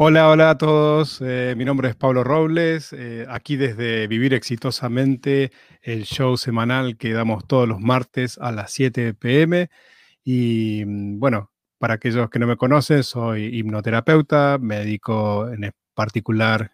Hola, hola a todos. Eh, mi nombre es Pablo Robles. eh, aquí desde Vivir Exitosamente, el show semanal que damos todos los martes a las 7 pm. Y mm, bueno, para aquellos que no me conocen, soy hipnoterapeuta. Me dedico en particular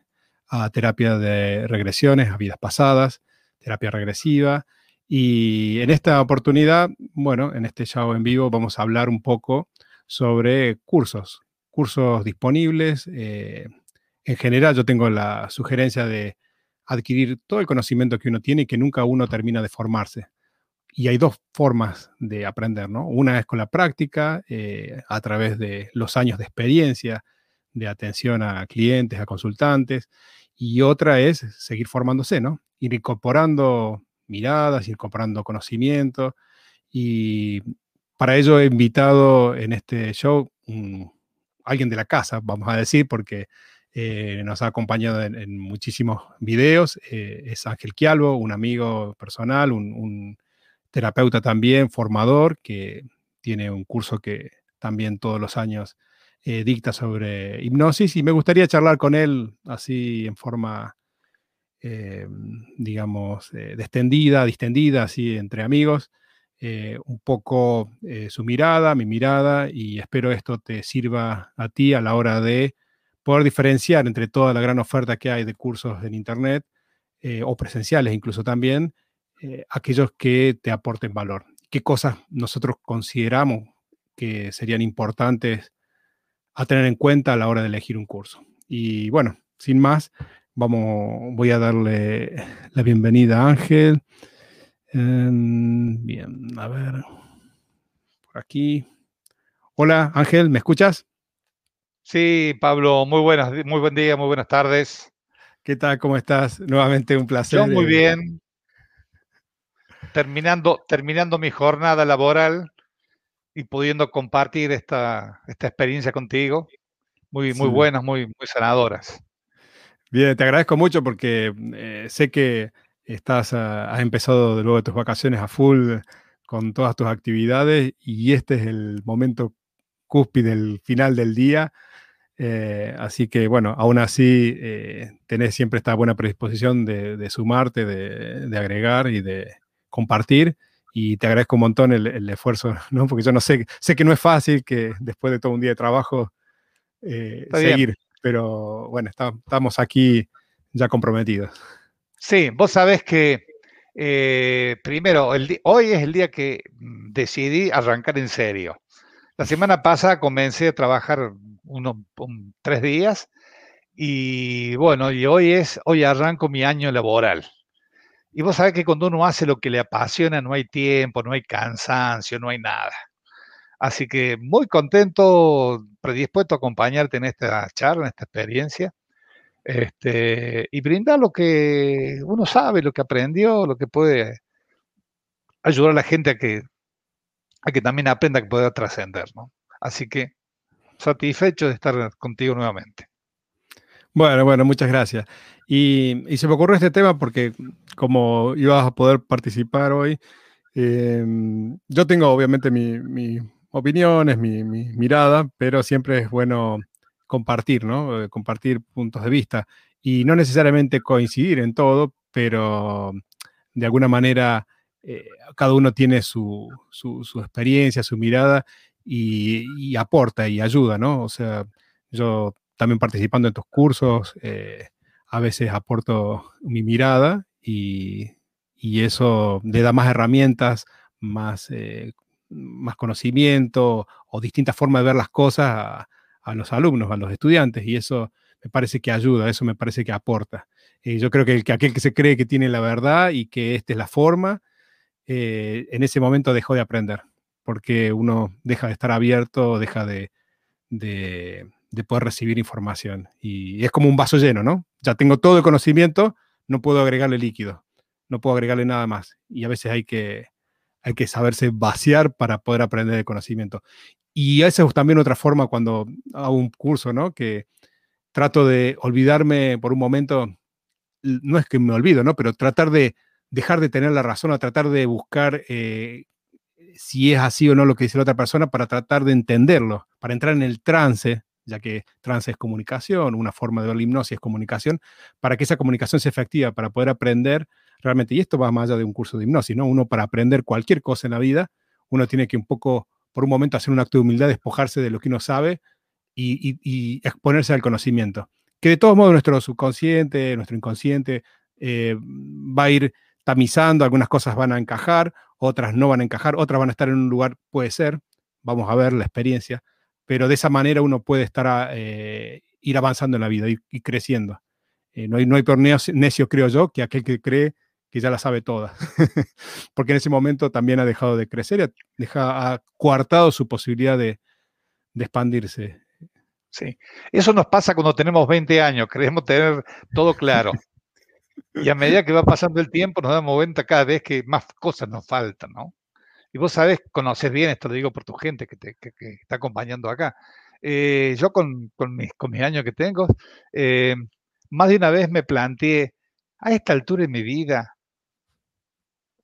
a terapia de regresiones, a vidas pasadas, terapia regresiva. Y en esta oportunidad, bueno, en este show en vivo vamos a hablar un poco sobre cursos, cursos disponibles. eh, en general, yo tengo la sugerencia de adquirir todo el conocimiento que uno tiene y que nunca uno termina de formarse. Y hay dos formas de aprender, ¿no? Una es con la práctica, eh, a través de los años de experiencia, de atención a clientes, a consultantes, y otra es seguir formándose, ¿no? Ir incorporando miradas, ir incorporando conocimiento, y para ello he invitado en este show un- alguien de la casa, vamos a decir, porque eh, nos ha acompañado en, muchísimos videos. eh, es Ángel Quialvo, un amigo personal, un, terapeuta también, formador, que tiene un curso que también todos los años eh, dicta sobre hipnosis y me gustaría charlar con él así en forma, digamos, distendida, distendida, así entre amigos, eh, un poco eh, su mirada, mi mirada, y espero esto te sirva a ti a la hora de poder diferenciar entre toda la gran oferta que hay de cursos en Internet eh, o presenciales incluso también, aquellos que te aporten valor. ¿Qué cosas nosotros consideramos que serían importantes a tener en cuenta a la hora de elegir un curso? Y bueno, sin más, vamos, voy a darle la bienvenida a Ángel. Em, bien, a ver, por aquí. Hola Ángel, ¿me escuchas? Sí, Pablo, muy buenas, muy buen día, muy buenas tardes. ¿Qué tal? ¿Cómo estás? Nuevamente un placer. Yo muy eh, bien. Terminando, terminando mi jornada laboral y pudiendo compartir esta, esta experiencia contigo. Muy, muy Sí. buenas, muy, muy sanadoras. Bien, te agradezco mucho porque eh, sé que estás, has empezado de luego de tus vacaciones a full con todas tus actividades y este es el momento cúspide, el final del día. eh, así que bueno, aún así eh, tenés siempre esta buena predisposición de, de sumarte, de, de agregar y de compartir. Y te agradezco un montón el, el esfuerzo, ¿no? Porque yo no sé, sé que no es fácil que después de todo un día de trabajo eh, Está bien. seguir, pero bueno, está- estamos aquí ya comprometidos. Sí, vos sabés que eh, primero, hoy es el día que mm, decidí arrancar en serio. La semana pasada comencé a trabajar unos un- tres días y bueno, y hoy es, hoy arranco mi año laboral. Y vos sabés que cuando uno hace lo que le apasiona, no hay tiempo, no hay cansancio, no hay nada. Así que muy contento, predispuesto a acompañarte en esta charla, en esta experiencia, este, y brindar lo que uno sabe, lo que aprendió, lo que puede ayudar a la gente a que, a que también aprenda que pueda trascender, ¿no? Así que satisfecho de estar contigo nuevamente. Bueno, bueno, muchas gracias. Y, se me ocurrió este tema porque como ibas a poder participar hoy, eh, yo tengo obviamente mi- mis opiniones, mi, mi mirada, pero siempre es bueno compartir, ¿no? Eh, Compartir puntos de vista y no necesariamente coincidir en todo, pero de alguna manera eh, cada uno tiene su, su- su experiencia, su mirada y, aporta y ayuda, ¿no? O sea, yo también participando en tus cursos, eh, a veces aporto mi mirada y, y eso le da más herramientas, más, eh, más conocimiento o distintas formas de ver las cosas a los alumnos, a los estudiantes, y eso me parece que ayuda, eso me parece que aporta. Eh, yo creo que, el, que aquel que se cree que tiene la verdad y que esta es la forma, eh, en ese momento dejó de aprender, porque uno deja de estar abierto, deja de, de, de poder recibir información. Y es como un vaso lleno, ¿no? Ya tengo todo el conocimiento, no puedo agregarle líquido, no puedo agregarle nada más. Y a veces hay que, hay que saberse vaciar para poder aprender el conocimiento. Y esa es también otra forma cuando hago un curso, ¿no? Que trato de olvidarme por un momento, no es que me olvido, ¿no? Pero tratar de dejar de tener la razón o tratar de buscar eh, si es así o no lo que dice la otra persona para tratar de entenderlo, para entrar en el trance ya que trance es comunicación, una forma de ver la hipnosis es comunicación, para que esa comunicación sea efectiva, para poder aprender realmente, y esto va más allá de un curso de hipnosis, ¿no? Uno para aprender cualquier cosa en la vida, uno tiene que un poco, por un momento, hacer un acto de humildad, despojarse de lo que uno sabe y, exponerse al conocimiento. Que de todos modos nuestro subconsciente, nuestro inconsciente, eh, va a ir tamizando, algunas cosas van a encajar, otras no van a encajar, otras van a estar en un lugar, puede ser, vamos a ver la experiencia, pero de esa manera uno puede estar eh, ir avanzando en la vida y, creciendo. Eh, no, hay, no hay peor necio, creo yo, que aquel que cree que ya la sabe toda, porque en ese momento también ha dejado de crecer, y ha, coartado su posibilidad de, expandirse. Sí, eso nos pasa cuando tenemos 20 años, queremos tener todo claro. Y a medida que va pasando el tiempo, nos damos cuenta cada vez que más cosas nos faltan, ¿no? Y vos sabés, conoces bien, esto lo digo por tu gente que te está acompañando acá. Eh, yo con, con, mis, con, mis, años que tengo, eh, más de una vez me planteé, a esta altura de mi vida,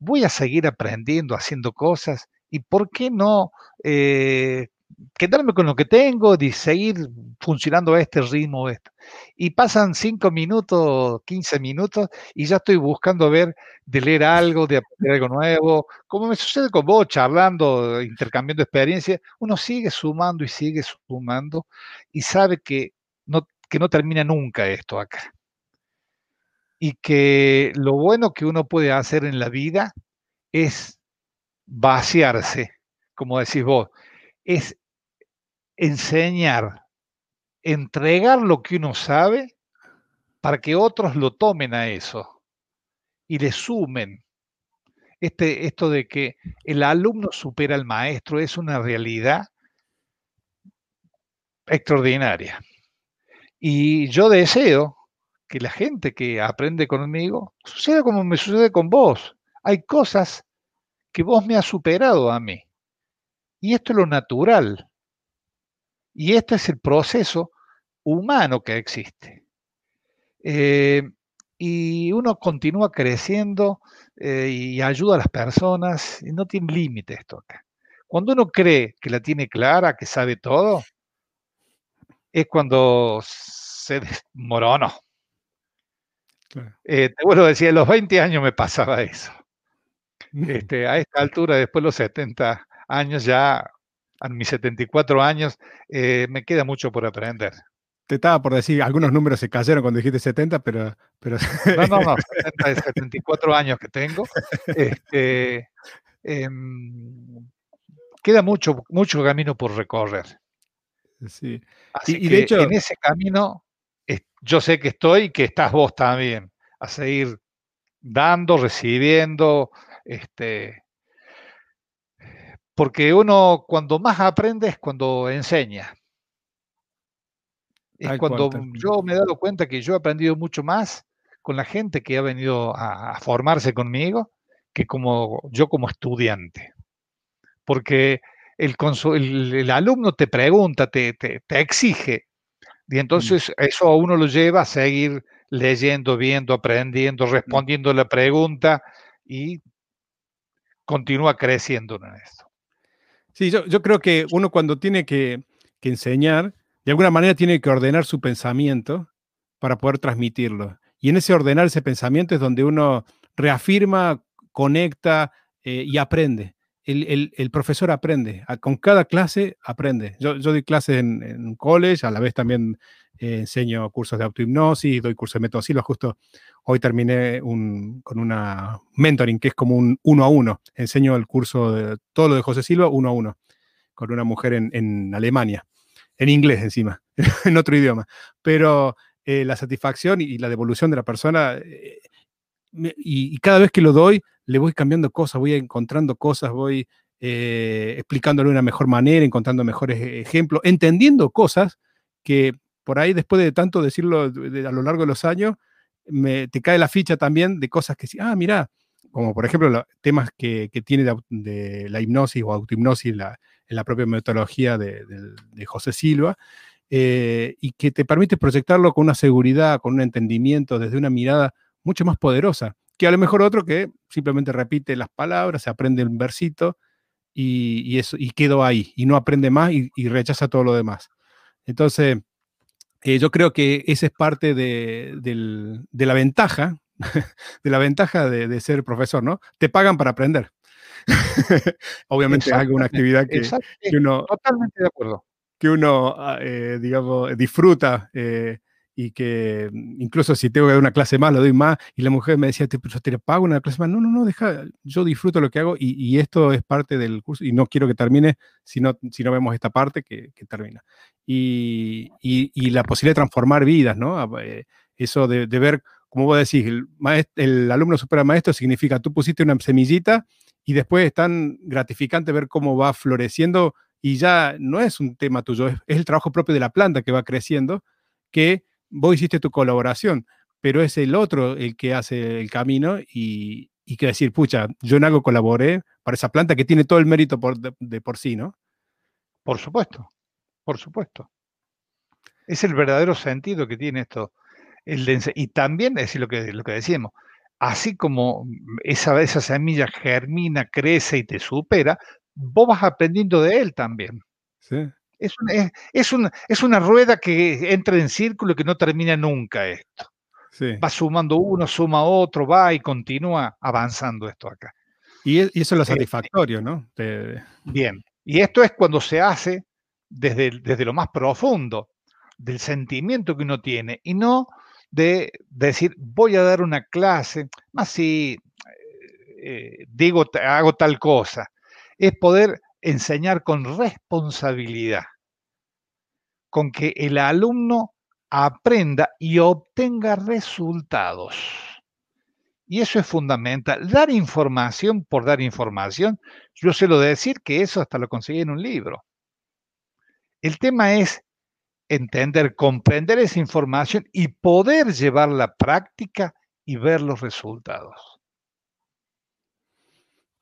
voy a seguir aprendiendo, haciendo cosas, y por qué no eh, quedarme con lo que tengo y seguir funcionando a este ritmo. Esto. Y pasan 5 minutos, 15 minutos y ya estoy buscando ver de leer algo, de aprender algo nuevo. Como me sucede con vos, charlando, intercambiando experiencias, uno sigue sumando y sigue sumando y sabe que no, que no termina nunca esto acá. Y que lo bueno que uno puede hacer en la vida es vaciarse, como decís vos, es enseñar, entregar lo que uno sabe para que otros lo tomen a eso y le sumen. Este, esto de que el alumno supera al maestro es una realidad extraordinaria. Y yo deseo que la gente que aprende conmigo suceda como me sucede con vos. Hay cosas que vos me has superado a mí. Y esto es lo natural. Y este es el proceso humano que existe. Eh, y uno continúa creciendo eh, y ayuda a las personas y no tiene límite esto acá. Cuando uno cree que la tiene clara, que sabe todo, es cuando se Eh, te vuelvo a decir, a los 20 años me pasaba eso. Este, a esta altura, después de los 70 años, ya a mis 74 años, eh, me queda mucho por aprender. Te estaba por decir, algunos números se cayeron cuando dijiste 70, pero... pero... No, no, no, 70 74 años que tengo. Este, em, queda mucho, mucho camino por recorrer. Sí. Así y, que de hecho, en ese camino yo sé que estoy y que estás vos también, a seguir dando, recibiendo, este, porque uno cuando más aprende es cuando enseña. Es cuando yo me he dado cuenta que yo he aprendido mucho más con la gente que ha venido a, formarse conmigo que como yo como estudiante. Porque el, el, alumno te pregunta, te, te, exige, y mm. entonces eso a uno lo lleva a seguir leyendo, viendo, aprendiendo, mm. respondiendo la pregunta y continúa creciendo en esto. Sí, yo, creo que uno cuando tiene que, enseñar, de alguna manera tiene que ordenar su pensamiento para poder transmitirlo. Y en ese ordenar ese pensamiento es donde uno reafirma, conecta eh, y aprende. El, profesor aprende, con cada clase aprende. Yo, doy clases en, un college, a la vez también eh, enseño cursos de autohipnosis, doy cursos de método Silva. Justo hoy terminé con una mentoring que es como un uno a uno. Enseño el curso de todo lo de José Silva uno a uno, con una mujer en, Alemania, en inglés encima, en otro idioma. Pero eh, la satisfacción y la devolución de la persona, eh, y, cada vez que lo doy, le voy cambiando cosas, voy encontrando cosas, voy explicándolo de una mejor manera, encontrando mejores ejemplos, entendiendo cosas que por ahí después de tanto decirlo a lo largo de los años, me, te cae la ficha también de cosas que ah, mira, como por ejemplo los temas que, tiene de, la hipnosis o autohipnosis la, en la propia metodología de, José Silva, eh, y que te permite proyectarlo con una seguridad, con un entendimiento, desde una mirada mucho más poderosa, que a lo mejor otro que simplemente repite las palabras, se aprende un versito y, eso, y quedó ahí, y no aprende más y rechaza todo lo demás. Entonces, eh, yo creo que esa es parte de, la ventaja, de la ventaja de, ser profesor, ¿no? Te pagan para aprender. Obviamente es alguna actividad que, uno... Totalmente de acuerdo. Que uno, ah, eh, digamos, disfruta. Eh, y que mm, incluso si tengo que dar una clase más, lo doy más, y la mujer me decía, pero te pago una clase más, no, no, no, deja, yo disfruto lo que hago y, esto es parte del curso y no quiero que termine si no, si no vemos esta parte que, termina. Y, y, la posibilidad de transformar vidas, ¿no? Eh, eso de, ver, como vos decís, el, el alumno supera maestro significa tú pusiste una semillita y después es tan gratificante ver cómo va floreciendo y ya no es un tema tuyo, es, es el trabajo propio de la planta que va creciendo, que vos hiciste tu colaboración, pero es el otro el que hace el camino y, y que decir, pucha, yo en algo colaboré para esa planta que tiene todo el mérito por, de, por sí, ¿no? Por supuesto, por supuesto. Es el verdadero sentido que tiene esto. El y también, es lo que, lo que decíamos, así como esa, esa semilla germina, crece y te supera, vos vas aprendiendo de él también. Sí. Es una, es, una, es una rueda que entra en círculo y que no termina nunca esto. Va sumando uno, suma otro, va y continúa avanzando esto acá. Y, eso es lo satisfactorio, ¿no? Bien. Y esto es cuando se hace desde, desde lo más profundo del sentimiento que uno tiene y no de, decir, voy a dar una clase, más si eh, digo, hago tal cosa. Es poder enseñar con responsabilidad, con que el alumno aprenda y obtenga resultados. Y eso es fundamental. Dar información por dar información, yo sé lo de decir que eso hasta lo conseguí en un libro. El tema es entender, comprender esa información y poder llevarla a práctica y ver los resultados.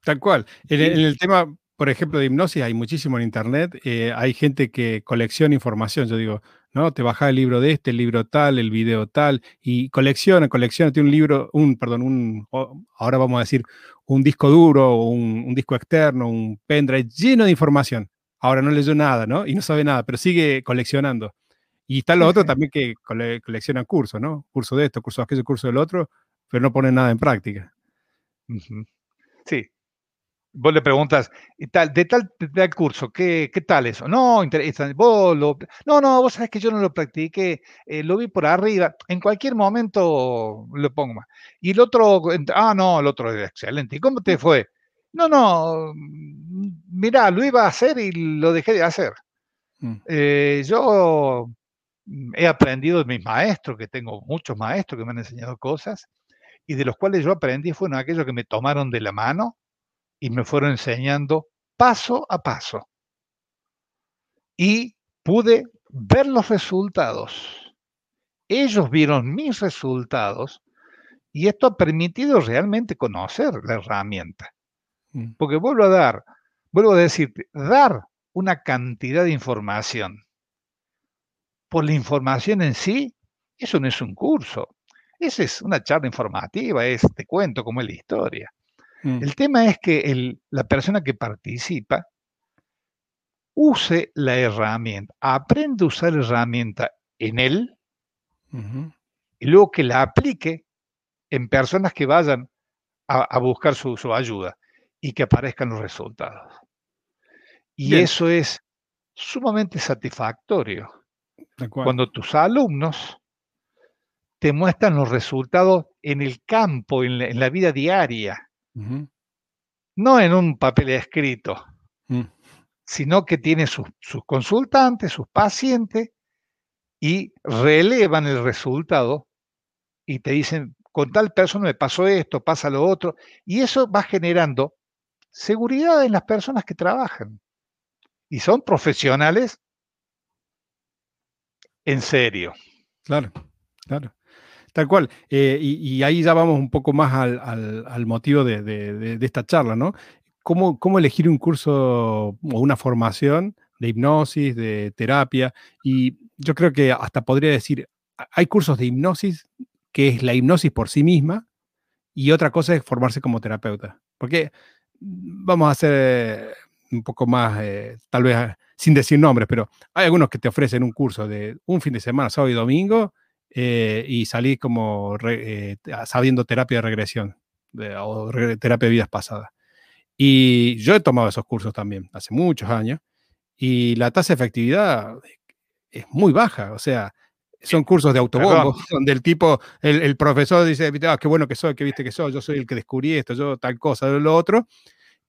Tal cual. En, el tema, por ejemplo, de hipnosis hay muchísimo en internet. Eh, hay gente que colecciona información. Yo digo, ¿no? Te baja el libro de este, el libro tal, el video tal, y colecciona, colecciona. Tiene un libro, un, perdón, un, ahora vamos a decir, un disco duro, un, un disco externo, un pendrive lleno de información. Ahora no leyó nada, ¿no? Y no sabe nada, pero sigue coleccionando. Y está lo otro también que coleccionan cursos, ¿no? Curso de esto, curso de aquello, curso del otro, pero no ponen nada en práctica. Sí, vos le preguntas, tal, de tal, curso, ¿qué, ¿qué, tal eso? No, vos no, no, vos sabés que yo no lo practiqué, eh, lo vi por arriba, en cualquier momento lo pongo más. Y el otro, ah, no, el otro es excelente. ¿Y cómo te fue? No, no, mm, mirá, lo iba a hacer y lo dejé de hacer. Mm. Eh, yo mm, he aprendido de mis maestros, que tengo muchos maestros que me han enseñado cosas, y de los cuales yo aprendí fueron aquellos que me tomaron de la mano y me fueron enseñando paso a paso. Y pude ver los resultados. Ellos vieron mis resultados y esto ha permitido realmente conocer la herramienta. Mm. Porque vuelvo a dar, vuelvo a decirte, dar una cantidad de información por la información en sí, eso no es un curso. Esa es una charla informativa, es te cuento cómo es la historia. Mm. El tema es que la persona que participa use la herramienta, aprende a usar la herramienta en él y luego que la aplique en personas que vayan a, buscar su, ayuda y que aparezcan los resultados. Y eso es sumamente satisfactorio. Cuando tus alumnos te muestran los resultados en el campo, en la vida diaria, no en un papel escrito, mm. sino que tiene sus, consultantes, sus pacientes, y relevan el resultado y te dicen, con tal persona me pasó esto, pasa lo otro, y eso va generando seguridad en las personas que trabajan. Y son profesionales en serio. Claro, claro. Tal cual. Eh, y, ahí ya vamos un poco más al, motivo de, esta charla, ¿no? ¿Cómo, ¿Cómo, elegir un curso o una formación de hipnosis, de terapia? Y yo creo que hasta podría decir, hay cursos de hipnosis que es la hipnosis por sí misma y otra cosa es formarse como terapeuta. Porque vamos a hacer un poco más, eh, tal vez sin decir nombres, pero hay algunos que te ofrecen un curso de un fin de semana, sábado y domingo, eh, y salís como eh, sabiendo terapia de regresión o terapia de vidas pasadas. Y yo he tomado esos cursos también hace muchos años y la tasa de efectividad es muy baja, o sea, son cursos de autobombo, donde el tipo, el, profesor dice, ah, qué bueno que soy, que viste que soy, yo soy el que descubrí esto, yo tal cosa, lo otro,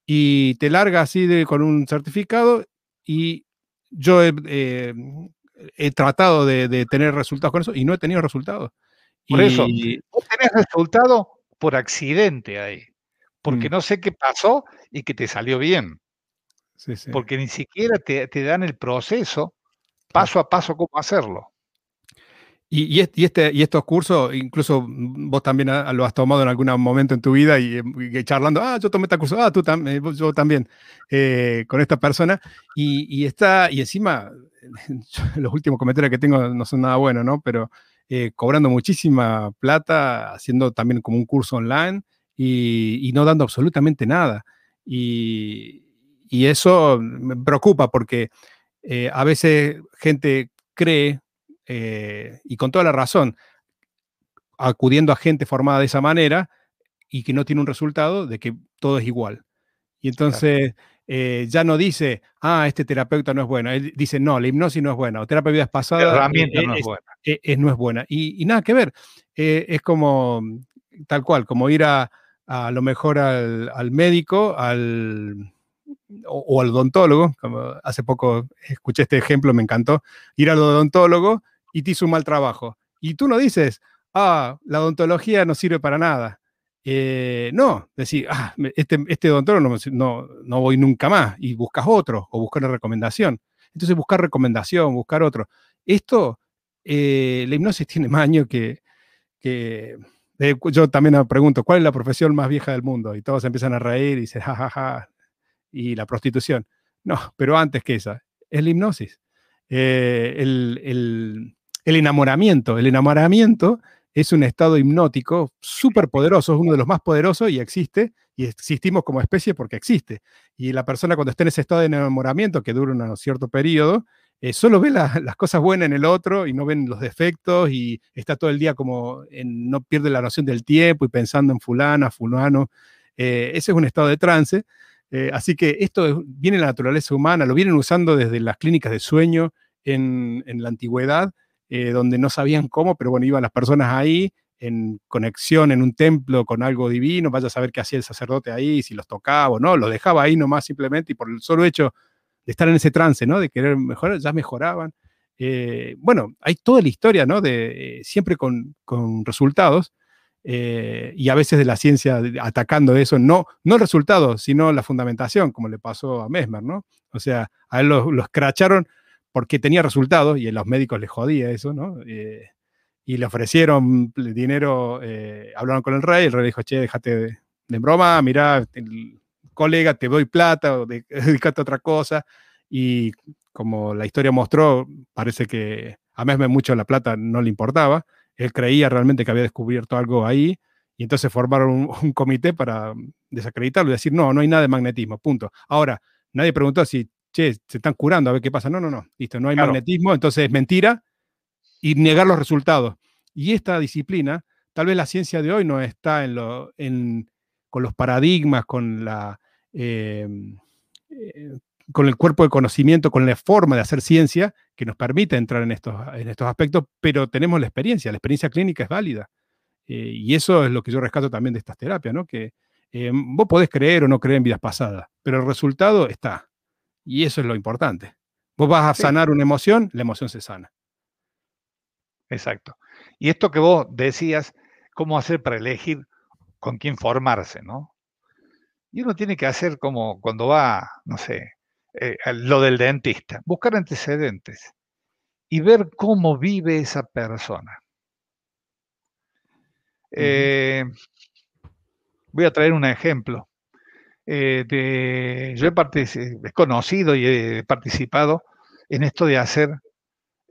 y te larga así de, con un certificado y yo he, eh, tratado de, tener resultados con eso y no he tenido resultados. Por eso, vos tenés resultado por accidente ahí, porque mm. no sé qué pasó y que te salió bien. Porque ni siquiera te, te dan el proceso paso a paso cómo hacerlo. Y, este, y estos cursos, incluso vos también lo has tomado en algún momento en tu vida y, charlando, ah, yo tomé este curso, ah, tú también, eh, yo también, eh, con esta persona. Y, está, y encima, los últimos comentarios que tengo no son nada buenos, ¿no? Pero eh, cobrando muchísima plata, haciendo también como un curso online y, no dando absolutamente nada. Y, eso me preocupa porque a veces gente cree eh, y con toda la razón, acudiendo a gente formada de esa manera y que no tiene un resultado de que todo es igual. Y entonces eh, ya no dice, ah, este terapeuta no es bueno. Él dice, no, la hipnosis no es buena, o terapia de vidas pasadas la herramienta no es, buena. no es buena. Y, nada que ver. Eh, es como, tal cual, como ir a, a lo mejor al, al médico, al o, al odontólogo, como hace poco escuché este ejemplo, me encantó, ir al odontólogo y te hizo un mal trabajo. Y tú no dices, ah, la odontología no sirve para nada. Eh, no, decir, ah, este, este odontólogo no, no, voy nunca más y buscas otro o buscas una recomendación. Entonces buscar recomendación, buscar otro. Esto, eh, la hipnosis tiene más que, que yo también pregunto, ¿cuál es la profesión más vieja del mundo? Y todos empiezan a reír y dicen, jajaja, ja, ja, y la prostitución. No, pero antes que esa, es la hipnosis. Eh, el, el, el enamoramiento. El enamoramiento es un estado hipnótico súper poderoso, es uno de los más poderosos y existe, y existimos como especie porque existe. Y la persona cuando está en ese estado de enamoramiento, que dura un cierto periodo, eh, solo ve las cosas buenas en el otro y no ven los defectos y está todo el día como no pierde la noción del tiempo y pensando en fulana, fulano. Eh, ese es un estado de trance. Eh, así que esto viene de la naturaleza humana, lo vienen usando desde las clínicas de sueño en, en la antigüedad eh, donde no sabían cómo, pero bueno, iban las personas ahí en conexión en un templo con algo divino, vaya a saber qué hacía el sacerdote ahí, si los tocaba o no, los dejaba ahí nomás simplemente y por el solo hecho de estar en ese trance, ¿no? De querer mejorar, ya mejoraban. Eh, bueno, hay toda la historia, ¿no? De, eh, siempre con, con resultados y a veces de la ciencia atacando eso, no, no el resultado, sino la fundamentación, como le pasó a Mesmer, ¿no? O sea, a él lo, lo escracharon porque tenía resultados y a los médicos les jodía eso, ¿no? Eh, y le ofrecieron dinero, eh, hablaron con el rey, el rey dijo, che, déjate de, broma, mira, colega, te doy plata o dedícate a otra cosa. Y como la historia mostró, parece que a Mesme mucho la plata no le importaba. Él creía realmente que había descubierto algo ahí y entonces formaron un, un comité para desacreditarlo y decir, no, no hay nada de magnetismo, punto. Ahora, nadie preguntó si che, se están curando, a ver qué pasa. No, no, no, listo, no hay magnetismo, entonces es mentira y negar los resultados. Y esta disciplina, tal vez la ciencia de hoy no está en lo, en, con los paradigmas, con la... Em, eh, con el cuerpo de conocimiento, con la forma de hacer ciencia que nos permite entrar en estos, en estos aspectos, pero tenemos la experiencia, la experiencia clínica es válida. Eh, y eso es lo que yo rescato también de estas terapias, ¿no? Que em, vos podés creer o no creer en vidas pasadas, pero el resultado está. Y eso es lo importante. Vos vas a sanar una emoción, la emoción se sana. Exacto. Y esto que vos decías, cómo hacer para elegir con quién formarse, ¿no? Y uno tiene que hacer como cuando va, no sé, eh, lo del dentista, buscar antecedentes y ver cómo vive esa persona. Eh, voy a traer un ejemplo. Eh, yo he, conocido y he participado en esto de hacer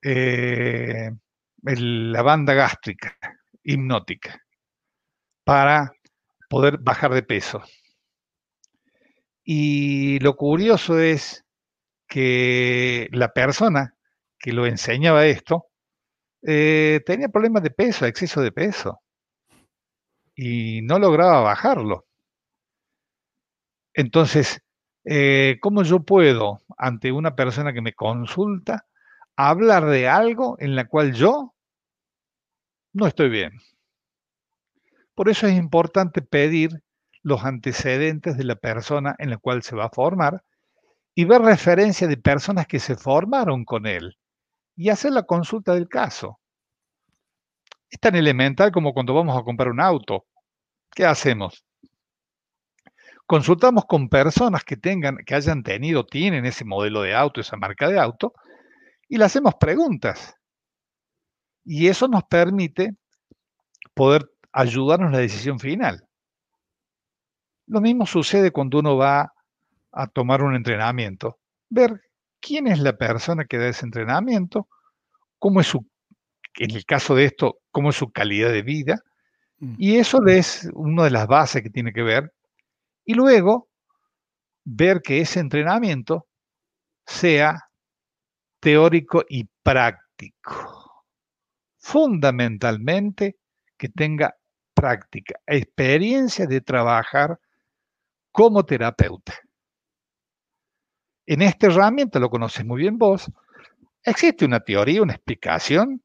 eh, la banda gástrica hipnótica para poder bajar de peso. Y lo curioso es que la persona que lo enseñaba esto eh, tenía problemas de peso, exceso de peso, y no lograba bajarlo. Entonces, eh, ¿cómo yo puedo, ante una persona que me consulta, hablar de algo en la cual yo no estoy bien? Por eso es importante pedir los antecedentes de la persona en la cual se va a formar y ver referencia de personas que se formaron con él y hacer la consulta del caso. Es tan elemental como cuando vamos a comprar un auto. ¿Qué hacemos? Consultamos con personas que tengan, que hayan tenido, tienen ese modelo de auto, esa marca de auto, y le hacemos preguntas. Y eso nos permite poder ayudarnos en la decisión final. Lo mismo sucede cuando uno va a tomar un entrenamiento, ver quién es la persona que da ese entrenamiento, cómo es su, en el caso de esto, cómo es su calidad de vida, mm. y eso es una de las bases que tiene que ver, y luego ver que ese entrenamiento sea teórico y práctico. Fundamentalmente que tenga práctica, experiencia de trabajar como terapeuta. En esta herramienta, lo conoces muy bien vos, existe una teoría, una explicación.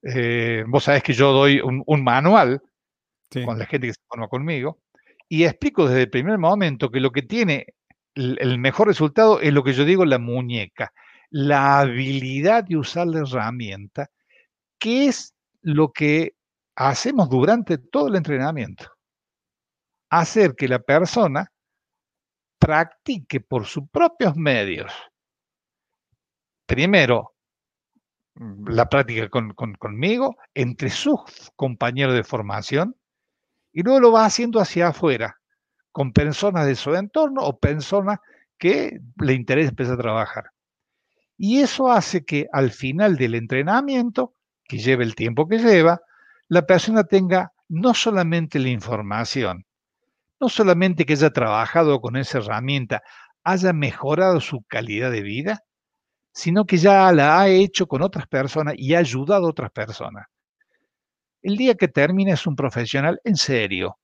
Eh, vos sabés que yo doy un, manual con la gente que se forma conmigo y explico desde el primer momento que lo que tiene el, mejor resultado es lo que yo digo, la muñeca, la habilidad de usar la herramienta, que es lo que hacemos durante todo el entrenamiento. Hacer que la persona practique por sus propios medios. Primero, mm, la práctica conmigo, entre sus compañeros de formación, y luego lo va haciendo hacia afuera, con personas de su entorno o personas que le interesa empezar a trabajar. Y eso hace que al final del entrenamiento, que lleve el tiempo que lleva, la persona tenga no solamente la información, no solamente que haya trabajado con esa herramienta, haya mejorado su calidad de vida, sino que ya la ha hecho con otras personas y ha ayudado a otras personas. El día que termine es un profesional en serio,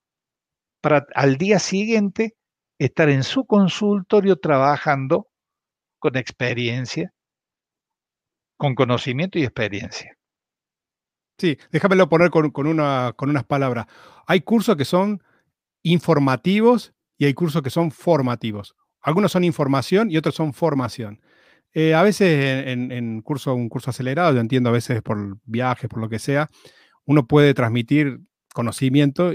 para al día siguiente estar en su consultorio trabajando con experiencia, con conocimiento y experiencia. Sí, déjamelo poner con, una, con unas palabras. Hay cursos que son informativos y hay cursos que son formativos. Algunos son información y otros son formación. Eh, a veces en, curso, un curso acelerado, yo entiendo a veces por viajes, por lo que sea, uno puede transmitir conocimiento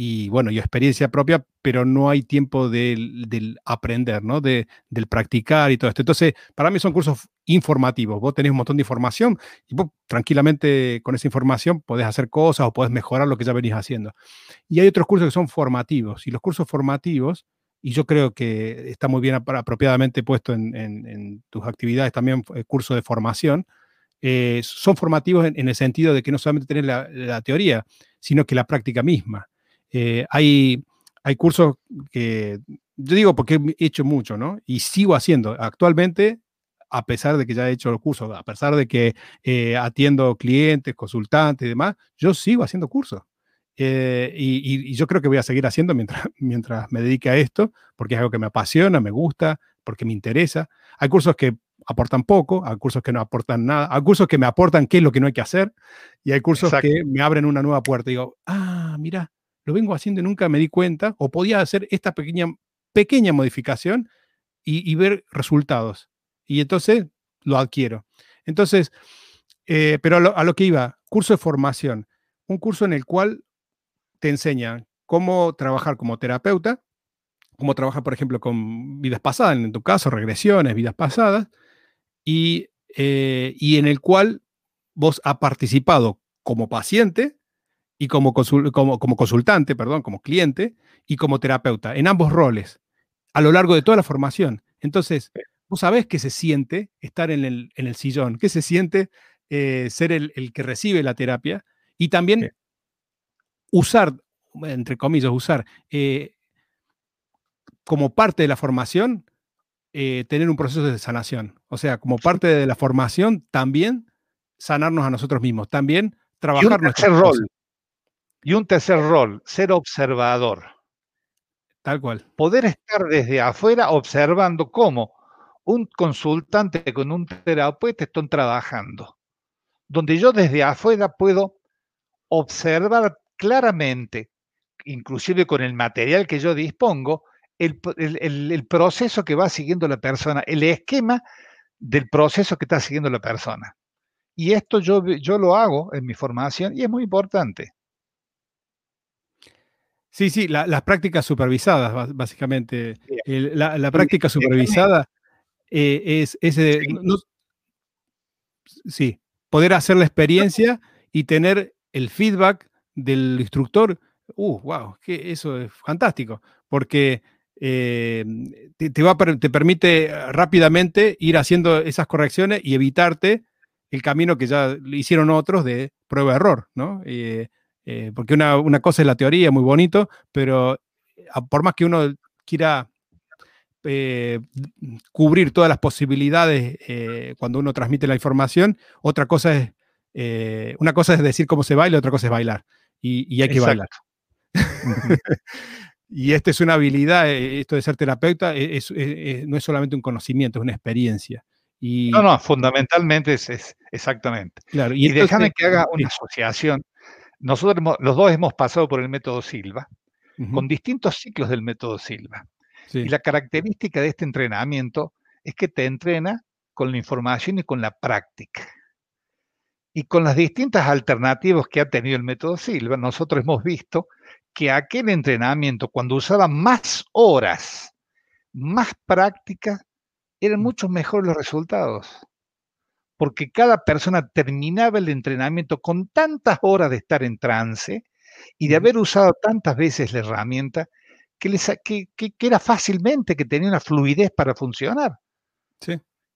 y bueno, y experiencia propia, pero no hay tiempo del, aprender, ¿no? De, del practicar y todo esto. Entonces, para mí son cursos informativos. Vos tenés un montón de información y tranquilamente con esa información podés hacer cosas o podés mejorar lo que ya venís haciendo. Y hay otros cursos que son formativos. Y los cursos formativos, y yo creo que está muy bien apropiadamente puesto en, tus actividades también, eh, curso de formación, eh, son formativos en, el sentido de que no solamente tenés la teoría, sino que la práctica misma. Eh, hay, hay cursos que, yo digo porque he hecho mucho, ¿no? Y sigo haciendo. Actualmente, a pesar de que ya he hecho el curso, a pesar de que eh, atiendo clientes, consultantes y demás, yo sigo haciendo cursos. Y, yo creo que voy a seguir haciendo mientras, mientras me dedique a esto, porque es algo que me apasiona, me gusta, porque me interesa. Hay cursos que aportan poco, hay cursos que no aportan nada, hay cursos que me aportan qué es lo que no hay que hacer, y hay cursos que me abren una nueva puerta. Y digo, ah, mira, lo vengo haciendo y nunca me di cuenta, o podía hacer esta pequeña, pequeña modificación y, ver resultados. Y entonces lo adquiero. Entonces, eh, pero a lo, que iba, curso de formación, un curso en el cual te enseña cómo trabajar como terapeuta, cómo trabajar, por ejemplo, con vidas pasadas, en tu caso, regresiones, vidas pasadas, y, eh, y en el cual vos has participado como paciente y como, como, como consultante, perdón, como cliente y como terapeuta, en ambos roles, a lo largo de toda la formación. Entonces, vos sabés qué se siente estar en el, en el sillón, qué se siente eh, ser el, el, que recibe la terapia y también usar, entre comillas, usar eh, como parte de la formación eh, tener un proceso de sanación. O sea, como parte de la formación, también sanarnos a nosotros mismos, también trabajar tercer rol. Y un tercer rol, ser observador. Tal cual. Poder estar desde afuera observando cómo un consultante con un terapeuta están trabajando. Donde yo desde afuera puedo observar claramente, inclusive con el material que yo dispongo, el, proceso que va siguiendo la persona, el esquema del proceso que está siguiendo la persona. Y esto yo, yo lo hago en mi formación y es muy importante. Sí, sí, las prácticas supervisadas, básicamente. la, práctica supervisada eh, es, ese sí. poder hacer la experiencia y tener el feedback del instructor. Uh, wow, que eso es fantástico, porque eh, te, va, te permite rápidamente ir haciendo esas correcciones y evitarte el camino que ya hicieron otros de prueba-error, ¿no? Eh, eh, porque una, una, cosa es la teoría, muy bonito, pero por más que uno quiera cubrir todas las posibilidades cuando uno transmite la información, otra cosa es, una cosa es decir cómo se baila, otra cosa es bailar, y, hay que bailar. Y esta es una habilidad, eh, esto de ser terapeuta, e, no es solamente un conocimiento, es una experiencia. Y, no, no, fundamentalmente es, exactamente. Claro, y, déjame que haga una asociación. Nosotros los dos hemos pasado por el método Silva, con distintos ciclos del método Silva. Y la característica de este entrenamiento es que te entrena con la información y con la práctica. Y con las distintas alternativas que ha tenido el método Silva, nosotros hemos visto que aquel entrenamiento, cuando usaba más horas, más práctica, eran mm. mucho mejores los resultados. Porque cada persona terminaba el entrenamiento con tantas horas de estar en trance y de haber usado tantas veces la herramienta que, les, que, era fácilmente, que tenía una fluidez para funcionar.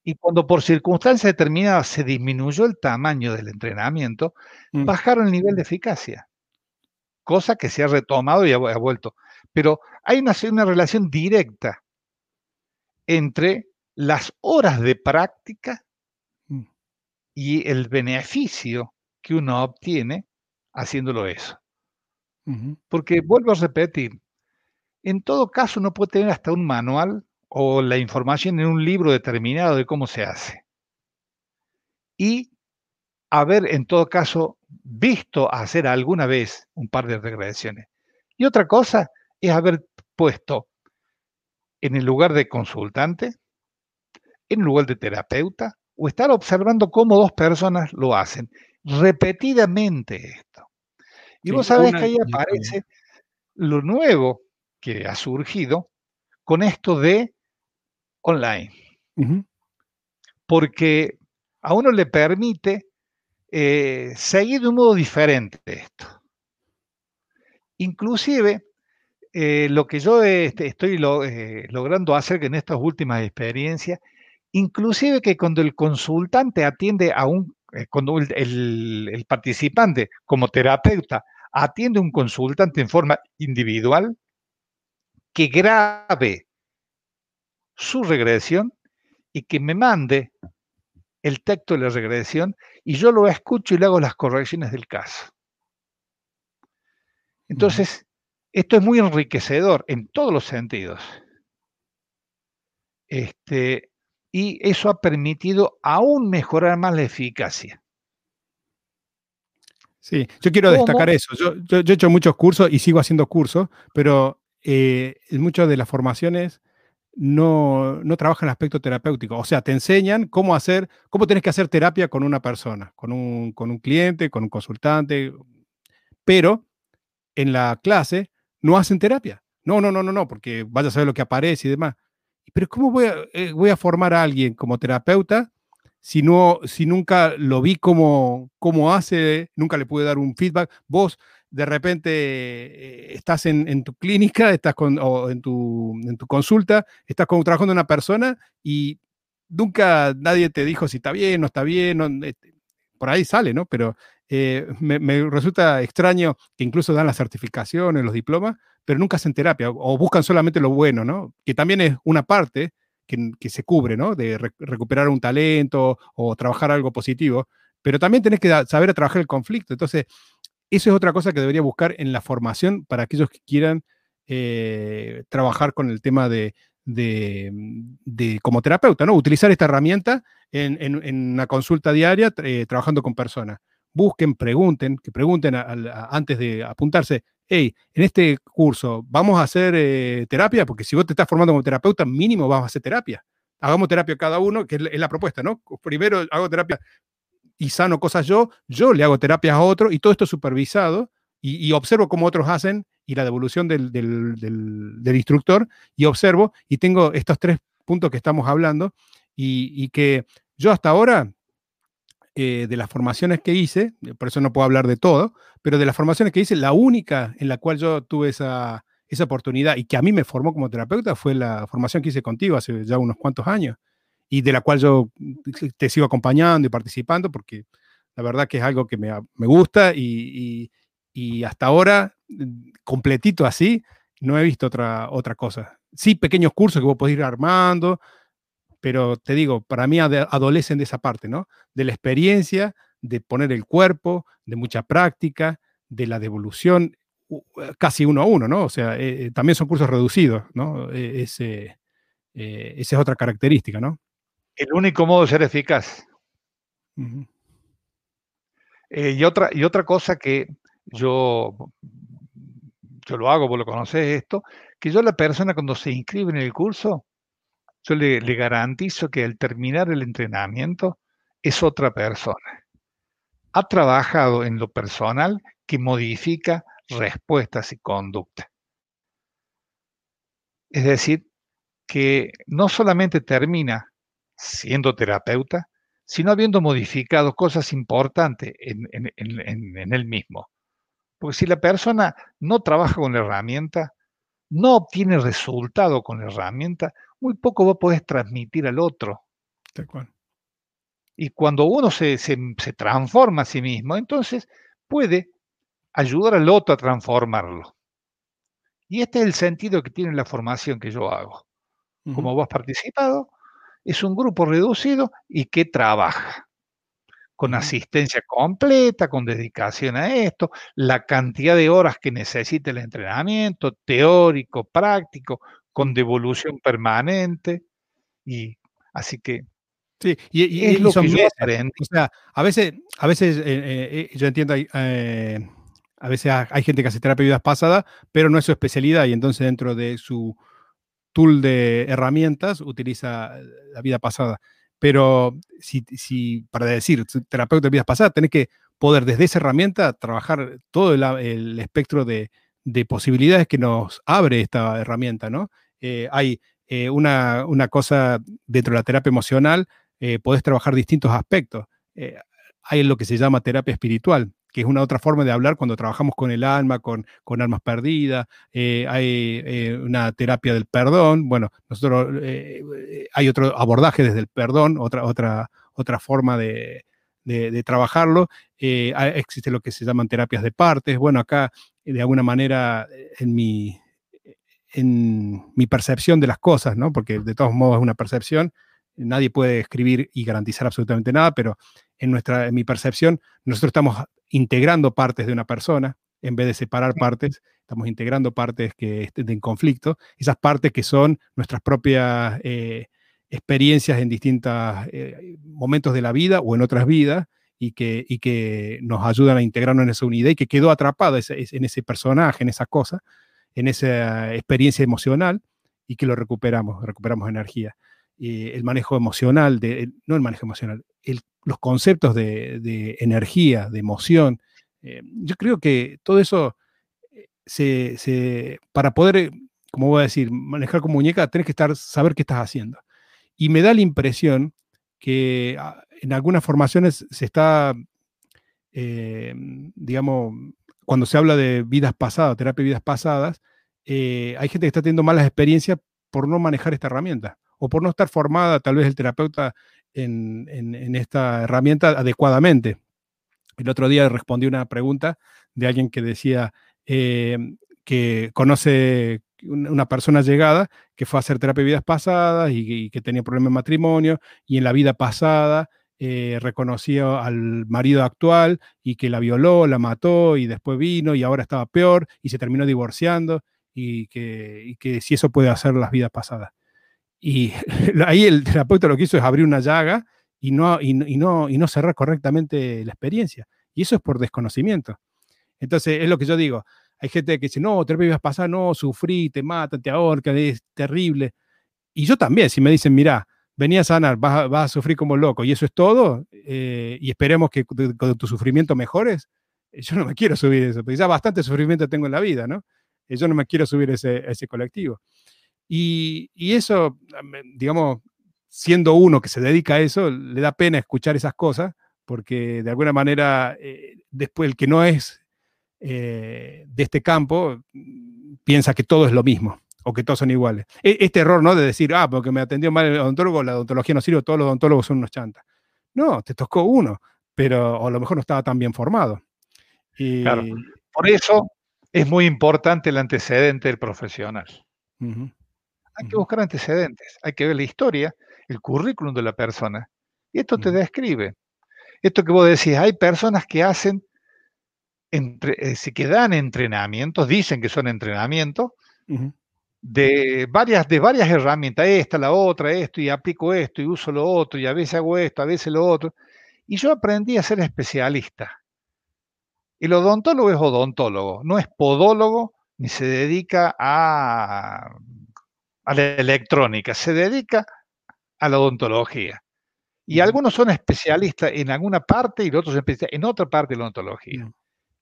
Y cuando por circunstancias determinadas se disminuyó el tamaño del entrenamiento, mm. bajaron el nivel de eficacia cosa que se ha retomado y ha, vuelto. Pero hay una, una relación directa entre las horas de práctica mm. y el beneficio que uno obtiene haciéndolo eso. Porque vuelvo a repetir, en todo caso uno puede tener hasta un manual o la información en un libro determinado de cómo se hace. Y haber en todo caso visto hacer alguna vez un par de regresiones. Y otra cosa es haber puesto en el lugar de consultante, en el lugar de terapeuta, o estar observando cómo dos personas lo hacen repetidamente esto. Y vos sabés que ahí aparece lo nuevo que ha surgido con esto de online. Porque a uno le permite eh, seguir de un modo diferente esto. Inclusive, eh, lo que yo este, estoy eh, logrando hacer en estas últimas experiencias, inclusive que cuando el consultante atiende a un, cuando el, participante como terapeuta atiende a un consultante en forma individual, que grabe su regresión y que me mande el texto de la regresión y yo lo escucho y le hago las correcciones del caso. Entonces, esto es muy enriquecedor en todos los sentidos. Este, y eso ha permitido aún mejorar más la eficacia. Sí, yo quiero destacar eso. Yo, he hecho muchos cursos y sigo haciendo cursos, pero eh, en muchas de las formaciones no, no trabaja en el aspecto terapéutico. O sea, te enseñan cómo hacer, cómo tienes que hacer terapia con una persona, con un, con un cliente, con un consultante, pero en la clase no hacen terapia. No, no, no, no, no, porque vaya a saber lo que aparece y demás. Pero ¿cómo voy a, eh, voy a formar a alguien como terapeuta si, no, si nunca lo vi cómo, cómo hace, nunca le pude dar un feedback? Vos de repente eh, estás en, tu clínica, estás o en tu, en tu consulta, estás con, trabajando una persona y nunca nadie te dijo si está bien, no está bien, este, por ahí sale, ¿no? Pero eh, me, resulta extraño que incluso dan las certificaciones, los diplomas, pero nunca hacen terapia o buscan solamente lo bueno, ¿no? Que también es una parte que, se cubre, ¿no? De recuperar un talento o trabajar algo positivo, pero también tenés que saber trabajar el conflicto. Entonces, eso es otra cosa que debería buscar en la formación para aquellos que quieran eh, trabajar con el tema de, como terapeuta, ¿no? Utilizar esta herramienta en, una consulta diaria eh, trabajando con personas. Busquen, pregunten, que pregunten antes de apuntarse, hey, en este curso, ¿vamos a hacer eh, terapia? Porque si vos te estás formando como terapeuta, mínimo vamos a hacer terapia. Hagamos terapia cada uno, que es la propuesta, ¿no? Primero hago terapia y sano cosas yo, yo le hago terapias a otro y todo esto supervisado y, observo cómo otros hacen y la devolución del, del, instructor y observo y tengo estos tres puntos que estamos hablando y, que yo hasta ahora, eh, de las formaciones que hice, por eso no puedo hablar de todo, pero de las formaciones que hice, la única en la cual yo tuve esa, esa oportunidad y que a mí me formó como terapeuta fue la formación que hice contigo hace ya unos cuantos años y de la cual yo te sigo acompañando y participando porque la verdad que es algo que me, me gusta y, y, hasta ahora, completito así, no he visto otra, otra cosa. Sí, pequeños cursos que vos podés ir armando, pero te digo, para mí adolecen de esa parte, ¿no? De la experiencia, de poner el cuerpo, de mucha práctica, de la devolución casi uno a uno, ¿no? O sea, eh, eh, también son cursos reducidos, ¿no? E, ese, eh, esa es otra característica, ¿no? El único modo de ser eficaz. Eh, y, otra, y otra cosa que yo, yo lo hago, vos lo conocés esto, que yo a la persona cuando se inscribe en el curso, yo le, le garantizo que al terminar el entrenamiento es otra persona. Ha trabajado en lo personal que modifica respuestas y conducta. Es decir, que no solamente termina siendo terapeuta, sino habiendo modificado cosas importantes en, él mismo. Porque si la persona no trabaja con la herramienta, no obtiene resultado con la herramienta, muy poco vos podés transmitir al otro. Y cuando uno se, se, transforma a sí mismo, entonces puede ayudar al otro a transformarlo. Y este es el sentido que tiene la formación que yo hago. Como vos has participado, es un grupo reducido y que trabaja con asistencia completa, con dedicación a esto, la cantidad de horas que necesita el entrenamiento, teórico, práctico, con devolución permanente. Y así que Sí, y, es lo que yo O sea, a veces, a veces eh, eh, yo entiendo, eh, a veces hay gente que hace terapia de vidas pasadas, pero no es su especialidad y entonces dentro de su tool de herramientas utiliza la vida pasada. Pero si, para decir terapeuta de vidas pasadas, tenés que poder desde esa herramienta trabajar todo el, espectro de, posibilidades que nos abre esta herramienta, ¿no? Eh, hay eh, una, cosa dentro de la terapia emocional, eh, podés trabajar distintos aspectos. hay lo que se llama terapia espiritual, que es una otra forma de hablar cuando trabajamos con el alma, con, con almas perdidas. Eh, hay eh, una terapia del perdón. Bueno, nosotros eh, hay otro abordaje desde el perdón, otra, otra, otra forma de, de, trabajarlo. existe lo que se llaman terapias de partes. Bueno, acá, de alguna manera, en mi, en mi percepción de las cosas, ¿no? porque de todos modos es una percepción, nadie puede escribir y garantizar absolutamente nada, pero en, nuestra, en mi percepción, nosotros estamos integrando partes de una persona, en vez de separar partes, estamos integrando partes que estén en conflicto, esas partes que son nuestras propias eh, experiencias en distintos eh, momentos de la vida o en otras vidas y que, y que nos ayudan a integrarnos en esa unidad y que quedó atrapada en ese personaje, en esa cosa, en esa experiencia emocional y que lo recuperamos, recuperamos energía. El manejo emocional, de, no el manejo emocional, los conceptos de, energía, de emoción. Eh, yo creo que todo eso, eh, se, para poder, eh, como voy a decir, manejar como muñeca, tenés que estar, saber qué estás haciendo. Y me da la impresión que ah, en algunas formaciones se está, digamos, cuando se habla de vidas pasadas, terapia de vidas pasadas, hay gente que está teniendo malas experiencias por no manejar esta herramienta o por no estar formada tal vez el terapeuta en, esta herramienta adecuadamente. El otro día respondí una pregunta de alguien que decía eh, que conoce una persona llegada que fue a hacer terapia de vidas pasadas y, que tenía problemas de matrimonio y en la vida pasada eh, reconoció al marido actual y que la violó, la mató y después vino y ahora estaba peor y se terminó divorciando y que, que si eso puede hacer las vidas pasadas. Y ahí el terapeuta lo que hizo es abrir una llaga y no, y, no, y no cerrar correctamente la experiencia. Y eso es por desconocimiento. Entonces, es lo que yo digo. Hay gente que dice, no, terapia vidas pasadas, no, sufrí, te matan, te ahorcan, es terrible. Y yo también, si me dicen, mira, venía a sanar, vas, a sufrir como loco y eso es todo, eh, y esperemos que con tu sufrimiento mejores, eh, yo no me quiero subir eso, porque ya bastante sufrimiento tengo en la vida, ¿no? Eh, yo no me quiero subir ese, ese colectivo. Y, y, eso, digamos, siendo uno que se dedica a eso, le da pena escuchar esas cosas, porque de alguna manera, después el que no es de este campo, piensa que todo es lo mismo o que todos son iguales. E, este error, ¿no? De decir, ah, porque me atendió mal el odontólogo, la odontología no sirve, todos los odontólogos son unos chantas. No, te tocó uno, pero a lo mejor no estaba tan bien formado. Y... Claro. Por eso es muy importante el antecedente del profesional. Hay que buscar antecedentes, hay que ver la historia, el currículum de la persona. Y esto te describe. Esto que vos decís, hay personas que hacen, entre, eh, que dan entrenamientos, dicen que son entrenamientos, de varias, de varias herramientas, esta, la otra, esto, y aplico esto, y uso lo otro, y a veces hago esto, a veces lo otro. Y yo aprendí a ser especialista. El odontólogo es odontólogo, no es podólogo, ni se dedica a, a la electrónica, se dedica a la odontología. Y algunos son especialistas en alguna parte y los otros especialistas en otra parte de la odontología.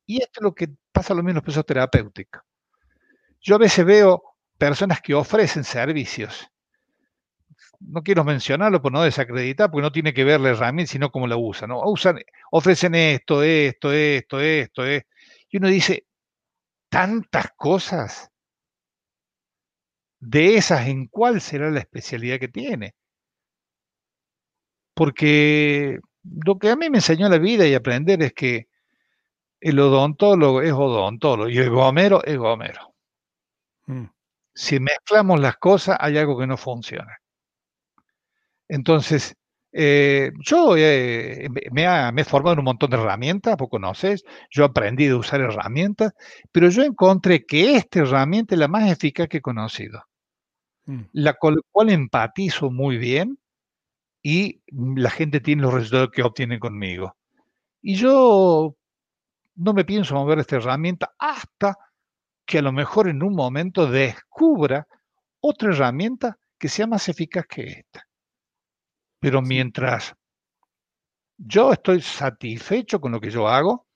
Y esto es lo que pasa lo mismo en los procesos terapéuticos. Yo a veces veo personas que ofrecen servicios. No quiero mencionarlo por no desacreditar, porque no tiene que ver la herramienta, sino cómo la usan. ¿no? usan ofrecen esto, esto, esto, esto, esto. Y uno dice, tantas cosas. De esas, ¿en cuál será la especialidad que tiene? Porque lo que a mí me enseñó la vida y aprender es que el odontólogo es odontólogo y el gomero es gomero. Mm si mezclamos las cosas, hay algo que no funciona. Entonces, eh, yo me, he formado en un montón de herramientas, vos conoces, yo he aprendido a usar herramientas, pero yo encontré que esta herramienta es la más eficaz que he conocido, mm. la cual, cual empatizo muy bien y la gente tiene los resultados que obtiene conmigo. Y yo no me pienso mover esta herramienta hasta que a lo mejor en un momento descubra otra herramienta que sea más eficaz que esta. Pero mientras yo estoy satisfecho con lo que yo hago,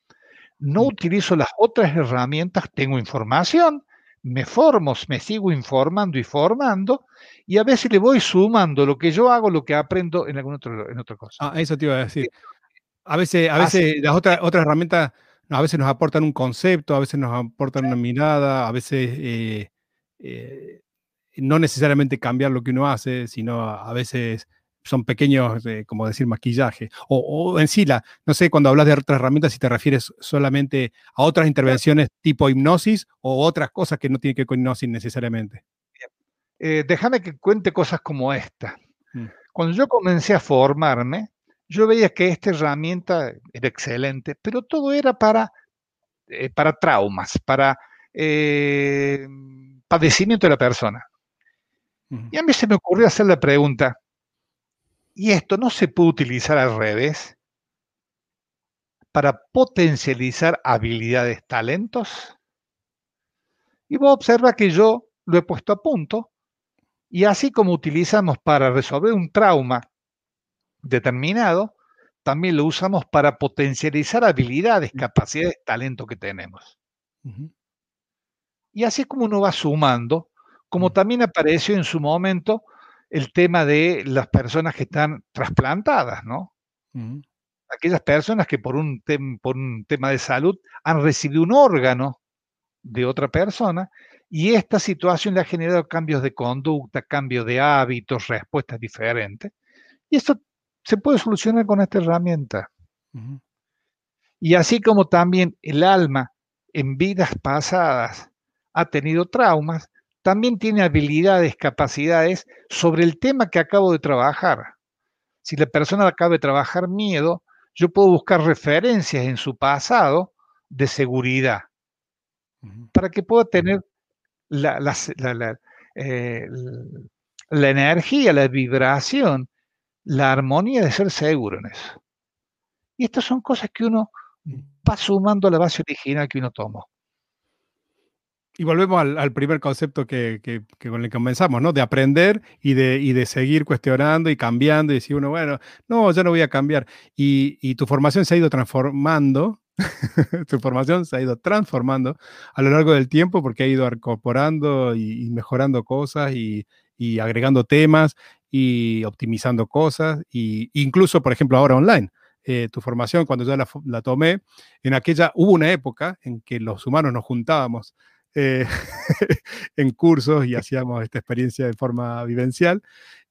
no mm. utilizo las otras herramientas, tengo información, me formo, me sigo informando y formando, y a veces le voy sumando lo que yo hago, lo que aprendo en alguna en otra cosa. Ah, eso te iba a decir. A veces, a veces las otras, otras herramientas a veces nos aportan un concepto, a veces nos aportan una mirada, a veces eh, eh, no necesariamente cambiar lo que uno hace, sino a, veces son pequeños, eh, como decir, maquillaje. O, en sí, la, no sé, cuando hablas de otras herramientas, si te refieres solamente a otras intervenciones tipo hipnosis o otras cosas que no tienen que ver con hipnosis necesariamente. déjame que cuente cosas como esta. Mm. Cuando yo comencé a formarme, yo veía que esta herramienta era excelente, pero todo era para, eh, para traumas, para eh, padecimiento de la persona. Y a mí se me ocurrió hacer la pregunta, ¿y esto no se puede utilizar al revés? Para potencializar habilidades, talentos. Y vos observa que yo lo he puesto a punto, y así como utilizamos para resolver un trauma determinado, también lo usamos para potencializar habilidades, capacidades, talento que tenemos. Y así como uno va sumando, como también apareció en su momento el tema de las personas que están trasplantadas, ¿no? Aquellas personas que por un, por un tema de salud han recibido un órgano de otra persona y esta situación le ha generado cambios de conducta, cambios de hábitos, respuestas diferentes. Y esto se puede solucionar con esta herramienta. Y así como también el alma en vidas pasadas ha tenido traumas, también tiene habilidades, capacidades sobre el tema que acabo de trabajar. Si la persona acaba de trabajar miedo, yo puedo buscar referencias en su pasado de seguridad para que pueda tener la, eh, la, energía, la vibración, la armonía de ser seguro en eso. Y estas son cosas que uno va sumando a la base original que uno tomó. Y volvemos al, primer concepto que, con el que comenzamos, ¿no? De aprender y de, de, seguir cuestionando y cambiando y decir uno, bueno, no, ya no voy a cambiar. Y, tu formación se ha ido transformando, tu formación se ha ido transformando a lo largo del tiempo porque ha ido incorporando y, mejorando cosas y, agregando temas y optimizando cosas, y incluso, por ejemplo, ahora online. Eh, tu formación, cuando yo la, la tomé, en aquella, hubo una época en que los humanos nos juntábamos eh, en cursos y hacíamos esta experiencia de forma vivencial.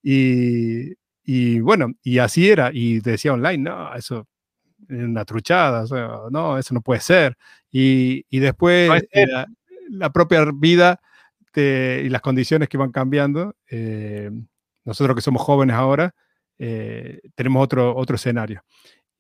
Y, y, bueno, y así era. Y decía online, no, eso es una truchada, no, eso no puede ser. Y, y después la, propia vida y las condiciones que van cambiando, eh, nosotros que somos jóvenes ahora, eh, tenemos otro, otro escenario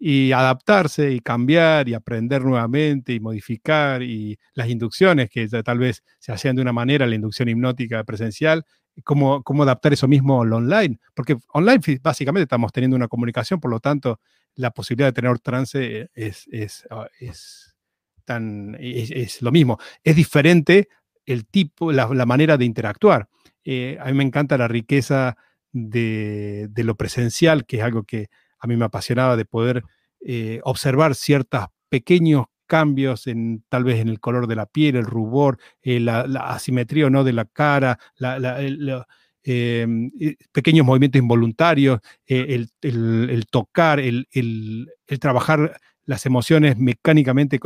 y adaptarse y cambiar y aprender nuevamente y modificar y las inducciones que tal vez se hacían de una manera, la inducción hipnótica presencial, cómo, cómo adaptar eso mismo al online, porque online básicamente estamos teniendo una comunicación, por lo tanto la posibilidad de tener trance es, es, ah, es tan, es, lo mismo, es diferente el tipo, la, la manera de interactuar. Eh, a mí me encanta la riqueza de, de lo presencial, que es algo que a mí me apasionaba de poder eh, observar ciertos pequeños cambios en tal vez en el color de la piel, el rubor, eh, la, asimetría o no de la cara, em, eh, pequeños movimientos involuntarios, el, tocar, el, trabajar las emociones mecánicamente,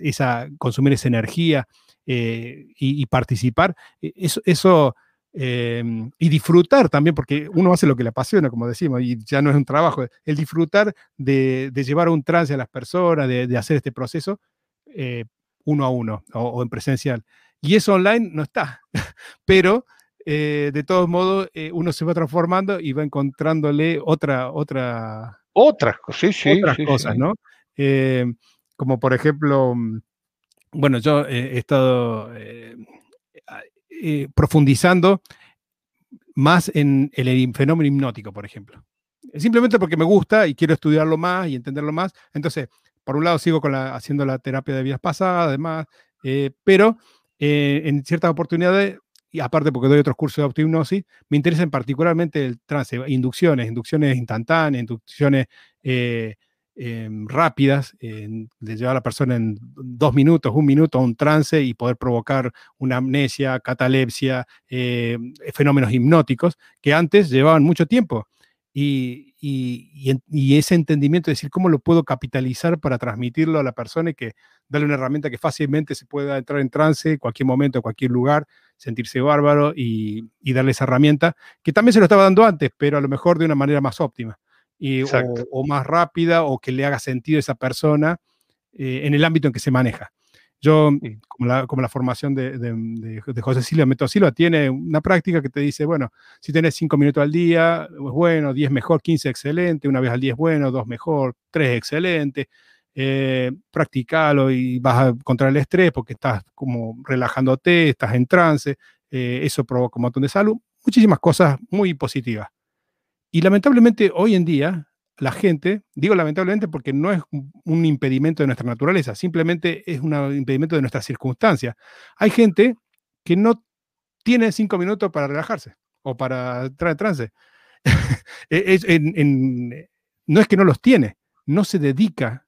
esa, consumir esa energía y, participar. E, eso, eso Em, y disfrutar también, porque uno hace lo que le apasiona, como decimos, y ya no es un trabajo, el disfrutar de, llevar un trance a las personas, de, hacer este proceso eh, uno a uno o, en presencial. Y eso online no está, pero eh, de todos modos eh, uno se va transformando y va encontrándole otra, otra, otras, sí, sí, otras cosas, ¿no? como por ejemplo, mm, bueno, yo he estado eh, profundizando más en el fenómeno hipnótico, por ejemplo. Simplemente porque me gusta y quiero estudiarlo más y entenderlo más. Entonces, por un lado sigo con la, haciendo la terapia de vidas pasadas, además, eh, pero eh, en ciertas oportunidades, y aparte porque doy otros cursos de autohipnosis, me interesan particularmente el trance, inducciones, inducciones instantáneas, inducciones Em, rápidas, de llevar a la persona en dos minutos, un minuto a un trance y poder provocar una amnesia, catalepsia, em, fenómenos hipnóticos que antes llevaban mucho tiempo. Y, y, ese entendimiento de decir cómo lo puedo capitalizar para transmitirlo a la persona y que darle una herramienta que fácilmente se pueda entrar en trance en cualquier momento, en cualquier lugar, sentirse bárbaro y, y darle esa herramienta que también se lo estaba dando antes, pero a lo mejor de una manera más óptima o, más rápida o que le haga sentido a esa persona eh, en el ámbito en que se maneja. Yo, como, la, como la, formación de, de, José Silva Meto Silva, tiene una práctica que te dice, bueno, si tienes 5 minutos al día, es bueno, 10 mejor, 15 excelente, una vez al día es bueno, 2 mejor, 3 excelente, eh, practicalo y vas a contra el estrés porque estás como relajándote, estás en trance, eh, eso provoca un montón de salud, muchísimas cosas muy positivas. Y lamentablemente hoy en día la gente, digo lamentablemente porque no es un impedimento de nuestra naturaleza, simplemente es un impedimento de nuestras circunstancias. Hay gente que no tiene cinco minutos para relajarse o para traer trance. no es que no los tiene, no se dedica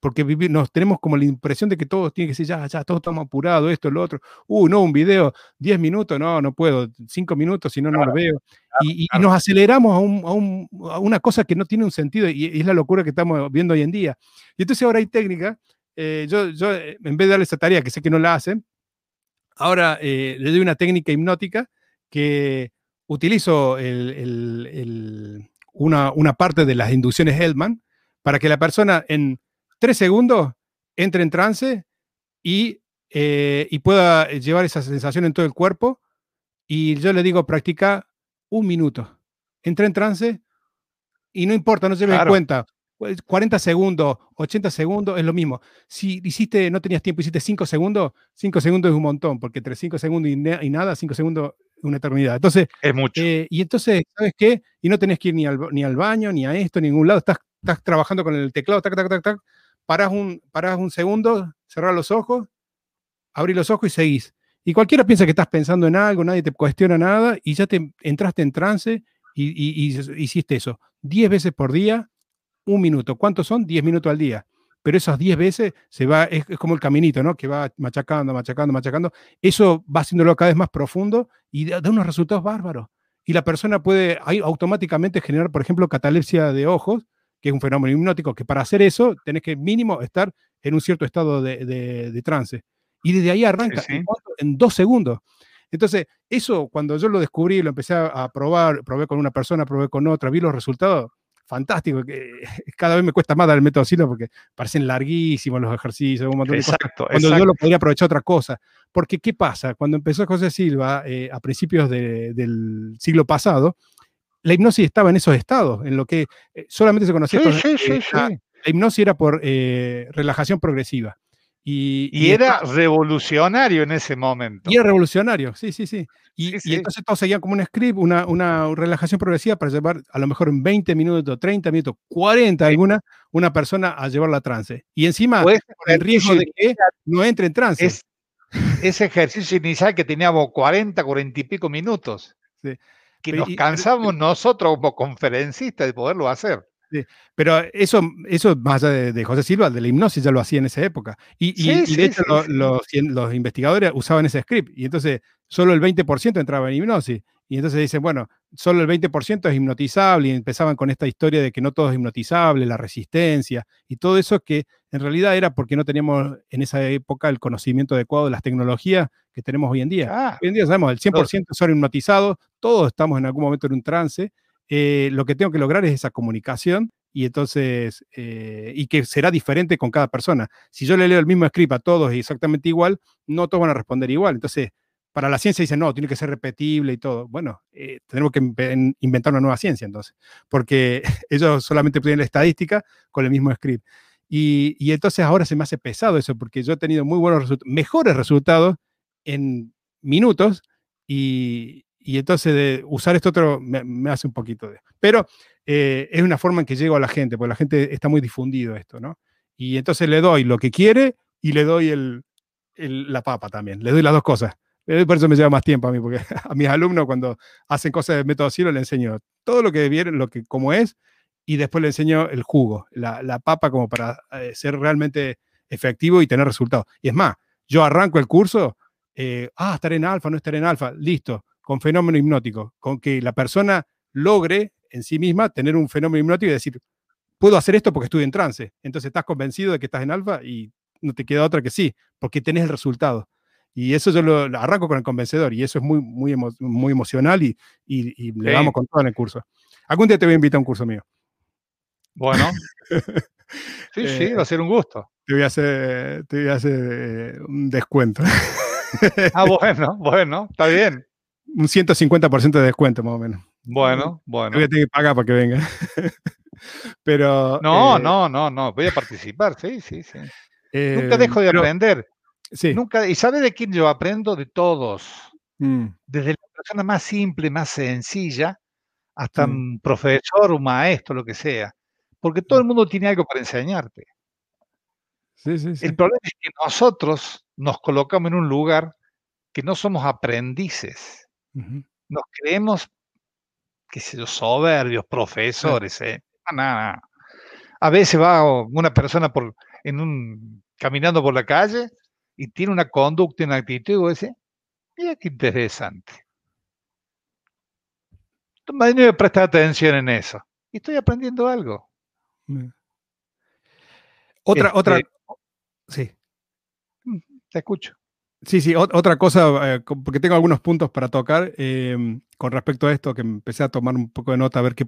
porque nos tenemos como la impresión de que todo tiene que ser ya, ya, todo estamos apurado, esto, lo otro. Uh, no, un video, 10 minutos, no, no puedo, 5 minutos, si no, no lo veo. y, nos aceleramos a, una cosa que no tiene un sentido y, es la locura que estamos viendo hoy en día. Y entonces ahora hay técnica, eh, yo, yo eh, en vez de darle esa tarea, que sé que no la hacen, ahora eh, le doy una técnica hipnótica que utilizo una, una parte de las inducciones Hellman para que la persona en tres segundos, entre en trance y, eh, y pueda llevar esa sensación en todo el cuerpo y yo le digo, practica un minuto. Entra en trance y no importa, no se me cuenta. 40 pues, segundos, 80 segundos, es lo mismo. Si hiciste, no tenías tiempo, hiciste 5 segundos, 5 segundos es un montón, porque entre 5 segundos y, nada, 5 segundos es una eternidad. Entonces, es mucho. Eh, y entonces, ¿sabes qué? Y no tenés que ir ni al, ni al baño, ni a esto, ni a ningún lado. Estás, estás trabajando con el teclado, tac, tac, tac, tac. Parás un, parás un segundo, cerrás los ojos, abrís los ojos y seguís. Y cualquiera piensa que estás pensando en algo, nadie te cuestiona nada y ya te entraste en trance y, hiciste eso. 10 veces por día, un minuto. ¿Cuántos son? 10 minutos al día. Pero esas 10 veces se va, es, como el caminito, ¿no? Que va machacando, machacando, machacando. Eso va haciéndolo cada vez más profundo y da, unos resultados bárbaros. Y la persona puede automáticamente generar, por ejemplo, catalepsia de ojos, que es un fenómeno hipnótico, que para hacer eso tenés que mínimo estar en un cierto estado de, trance. Y desde ahí arranca en dos segundos. Entonces, eso cuando yo lo descubrí, lo empecé a probar, probé con una persona, probé con otra, vi los resultados, fantástico, que cada vez me cuesta más dar el método Silva porque parecen larguísimos los ejercicios, un montón exacto, cuando yo lo podría aprovechar otra cosa. Porque, ¿qué pasa? Cuando empezó José Silva eh, a principios del siglo pasado, la hipnosis estaba en esos estados, en lo que eh, solamente se conocía. Sí, sí, la, la, hipnosis era por eh, relajación progresiva. Y, era revolucionario en ese momento. Y era revolucionario, sí, sí, sí. Y, entonces todos seguían como un script, una, una, relajación progresiva para llevar a lo mejor en 20 minutos, 30 minutos, 40 alguna, una persona a llevarla a trance. Y encima, con el riesgo de que no entre en trance. ese ejercicio inicial que teníamos 40, 40 y pico minutos. Que nos cansamos nosotros como conferencistas de poderlo hacer pero eso, eso más allá de, José Silva, de la hipnosis, ya lo hacía en esa época. Y, de hecho los, los, investigadores usaban ese script y entonces solo el 20% entraba en hipnosis. Y entonces dicen, bueno, solo el 20% es hipnotizable y empezaban con esta historia de que no todo es hipnotizable, la resistencia y todo eso que en realidad era porque no teníamos en esa época el conocimiento adecuado de las tecnologías que tenemos hoy en día. Ah. hoy en día sabemos, el 100% son hipnotizados, todos estamos en algún momento en un trance eh, lo que tengo que lograr es esa comunicación y entonces, eh, y que será diferente con cada persona. Si yo le leo el mismo script a todos y exactamente igual, no todos van a responder igual. Entonces, para la ciencia dicen, no, tiene que ser repetible y todo. Bueno, eh, tenemos que inventar una nueva ciencia entonces, porque ellos solamente tienen la estadística con el mismo script. Y, y, entonces ahora se me hace pesado eso, porque yo he tenido muy buenos resultados, mejores resultados en minutos y, y entonces de usar esto otro me, hace un poquito de... Pero eh, es una forma en que llego a la gente, porque la gente está muy difundido esto, ¿no? Y entonces le doy lo que quiere y le doy el, la papa también, le doy las dos cosas. Por eso me lleva más tiempo a mí, porque a mis alumnos cuando hacen cosas de método cielo le enseño todo lo que vieron, lo que como es, y después le enseño el jugo, la, la papa como para eh, ser realmente efectivo y tener resultados. Y es más, yo arranco el curso, eh, ah, estar en alfa, no estar en alfa, listo con fenómeno hipnótico, con que la persona logre en sí misma tener un fenómeno hipnótico y decir, puedo hacer esto porque estoy en trance. Entonces estás convencido de que estás en alfa y no te queda otra que sí, porque tenés el resultado. Y eso yo lo, arranco con el convencedor y eso es muy, muy, muy emocional y, y, le damos con todo en el curso. Algún día te voy a invitar a un curso mío. Bueno. sí, sí, va a ser un gusto. Te voy a hacer, te voy a hacer eh, un descuento. ah, bueno, bueno, está bien un 150% de descuento más o menos. Bueno, bueno. Voy a tener que pagar para que venga. Pero. No, eh, no, no, no. Voy a participar, sí, sí, sí. Nunca eh, dejo de aprender. Sí. Nunca, ¿Y sabe de quién yo aprendo? De todos. Mm. Desde la persona más simple, más sencilla, hasta mm. un profesor, un maestro, lo que sea. Porque todo el mm. mundo tiene algo para enseñarte. Sí, sí. El problema es que nosotros nos colocamos en un lugar que no somos aprendices. Nos creemos, qué sé yo, soberbios, profesores, ¿eh? Nada, A veces va una persona por, en un, caminando por la calle y tiene una conducta, una actitud, y decís, mira qué interesante. Me prestar atención en eso. Y estoy aprendiendo algo. Otra, otra. Este sí. Mm, te escucho. Sí, sí, otra cosa, eh, porque tengo algunos puntos para tocar em, con respecto a esto, que empecé a tomar un poco de nota, a ver qué,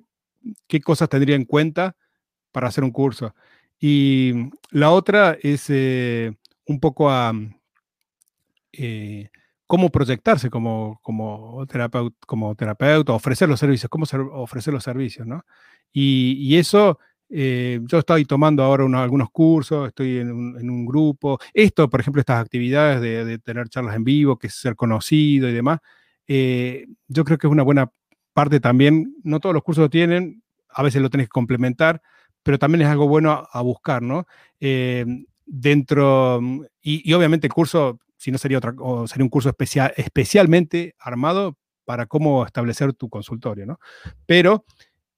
qué cosas tendría en cuenta para hacer un curso. Y la otra es eh, un poco a, eh, cómo proyectarse como, como, terapeuta, como terapeuta, ofrecer los servicios, cómo ofrecer los servicios, ¿no? Y, eso, eh, yo estoy tomando ahora algunos cursos, estoy en un, grupo. Esto, por ejemplo, estas actividades de, tener charlas en vivo, que es ser conocido y demás, eh, yo creo que es una buena parte también. No todos los cursos lo tienen, a veces lo tenés que complementar, pero también es algo bueno a, buscar, ¿no? Dentro, y, y, obviamente el curso si no sería, otra, sería un curso especial, especialmente armado para cómo establecer tu consultorio, ¿no? Pero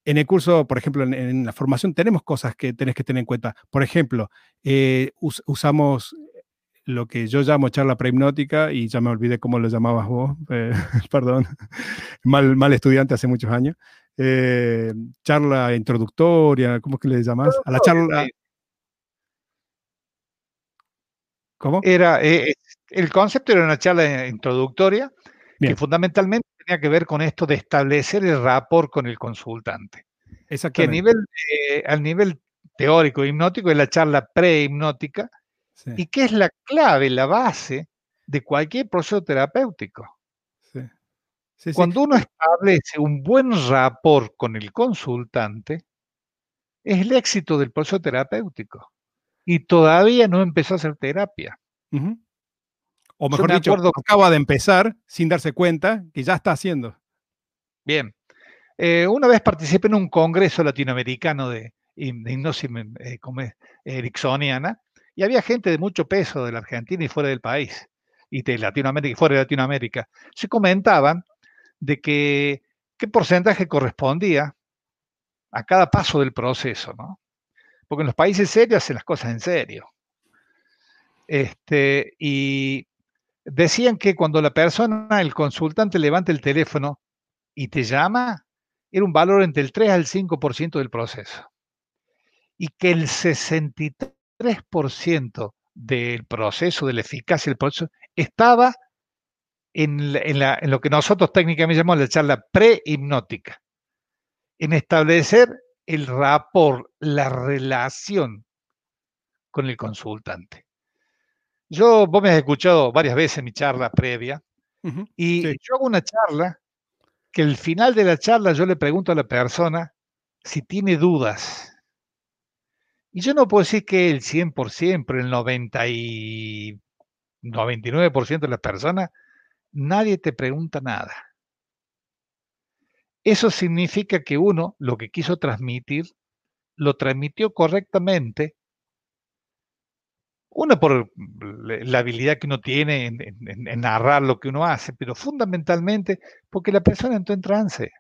en el curso, por ejemplo, en, la formación tenemos cosas que tenés que tener en cuenta. Por ejemplo, eh, usamos lo que yo llamo charla prehipnótica y ya me olvidé cómo lo llamabas vos, eh, perdón, mal, mal estudiante hace muchos años. Eh, charla introductoria, ¿cómo es que le llamás? A la charla... ¿Cómo? Era, el concepto era una charla introductoria que fundamentalmente tenía que ver con esto de establecer el rapport con el consultante. Que a nivel, al nivel teórico hipnótico es la charla pre-hipnótica y que es la clave, la base de cualquier proceso terapéutico. Cuando uno establece un buen rapport con el consultante, es el éxito del proceso terapéutico. Y todavía no empezó a hacer terapia. O mejor dicho, acaba de empezar sin darse cuenta que ya está haciendo. Bien. Eh, una vez participé en un congreso latinoamericano de, hipnosis eh, ericksoniana y había gente de mucho peso de la Argentina y fuera del país, y de Latinoamérica y fuera de Latinoamérica. Se comentaban de que qué porcentaje correspondía a cada paso del proceso, ¿no? Porque en los países serios hacen las cosas en serio. Este, y Decían que cuando la persona, el consultante, levanta el teléfono y te llama, era un valor entre el 3 al 5% del proceso. Y que el 63% del proceso, de la eficacia del proceso, estaba en, lo que nosotros técnicamente llamamos la charla pre-hipnótica, en establecer el rapport, la relación con el consultante. Yo, vos me has escuchado varias veces mi charla previa y yo hago una charla que al final de la charla yo le pregunto a la persona si tiene dudas. Y yo no puedo decir que el 100%, pero el 90 y 99% de las personas, nadie te pregunta nada. Eso significa que uno lo que quiso transmitir lo transmitió correctamente una por la habilidad que uno tiene en, narrar lo que uno hace, pero fundamentalmente porque la persona entró en trance.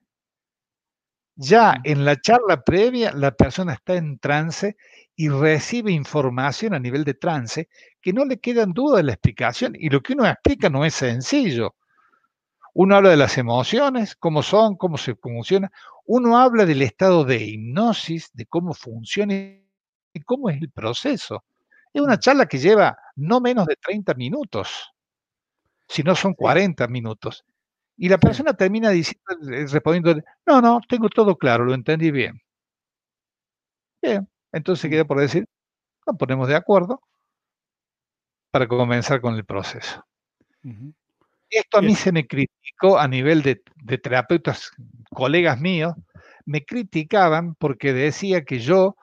Ya en la charla previa, la persona está en trance y recibe información a nivel de trance que no le quedan dudas de la explicación. Y lo que uno explica no es sencillo. Uno habla de las emociones, cómo son, cómo se funciona. Uno habla del estado de hipnosis, de cómo funciona y cómo es el proceso. Es una charla que lleva no menos de 30 minutos, si no son 40 minutos. Y la persona termina diciendo, eh, respondiendo, no, no, tengo todo claro, lo entendí bien. Bien, entonces queda por decir, nos ponemos de acuerdo para comenzar con el proceso. Esto a mí se me criticó a nivel de, de, terapeutas, colegas míos, me criticaban porque decía que yo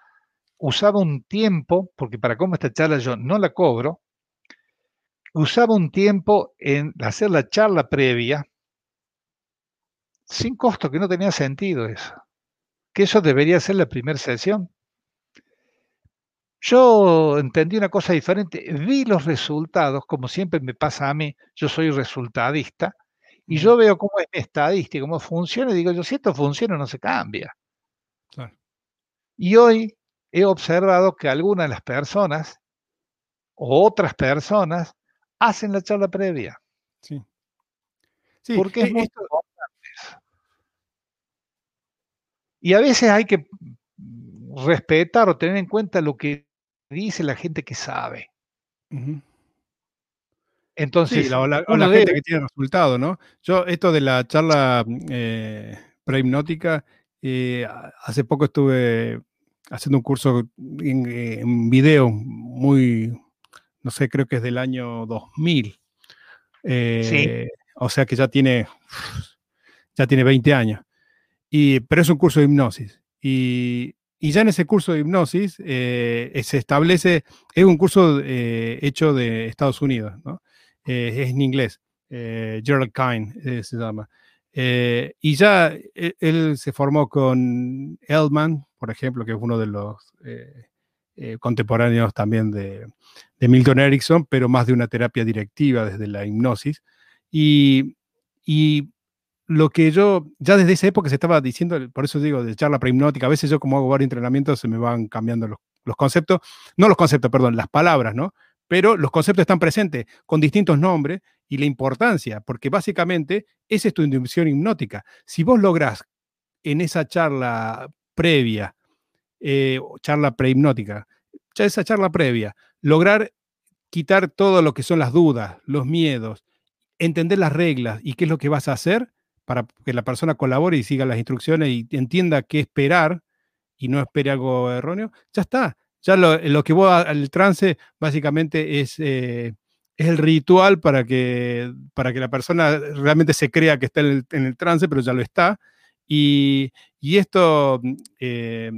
usaba un tiempo, porque para cómo esta charla yo no la cobro, usaba un tiempo en hacer la charla previa sin costo, que no tenía sentido eso. Que eso debería ser la primera sesión. Yo entendí una cosa diferente, vi los resultados, como siempre me pasa a mí, yo soy resultadista, y yo veo cómo es mi estadística, cómo funciona, y digo yo, si esto funciona, no se cambia. Y hoy he observado que algunas de las personas o otras personas hacen la charla previa. Sí. sí porque es muy importante Y a veces hay que respetar o tener en cuenta lo que dice la gente que sabe. Entonces, o la, gente que tiene resultado, ¿no? Yo, esto de la charla eh, prehipnótica, eh, hace poco estuve haciendo un curso en, video muy, no sé, creo que es del año 2000. Eh, o sea que ya tiene, ya tiene 20 años. Y, pero es un curso de hipnosis. Y, y ya en ese curso de hipnosis eh, se establece, es un curso eh, hecho de Estados Unidos, ¿no? es en inglés, Gerald Kine se llama. y ya e, él, se formó con Elman, por ejemplo, que es uno de los contemporáneos también de Milton Erickson, pero más de una terapia directiva desde la hipnosis. Y, lo que yo, ya desde esa época se estaba diciendo, por eso digo, de charla prehipnótica, a veces yo como hago varios entrenamientos se me van cambiando los, los conceptos, no los conceptos, perdón, las palabras, ¿no? Pero los conceptos están presentes con distintos nombres y la importancia, porque básicamente esa es tu inducción hipnótica. Si vos lográs en esa charla previa, eh, charla prehipnótica, ya esa charla previa, lograr quitar todo lo que son las dudas, los miedos, entender las reglas y qué es lo que vas a hacer para que la persona colabore y siga las instrucciones y entienda qué esperar y no espere algo erróneo, ya está. Ya lo, que vos al trance básicamente es, eh, es el ritual para que, para que la persona realmente se crea que está en el, trance, pero ya lo está. Y, esto, eh,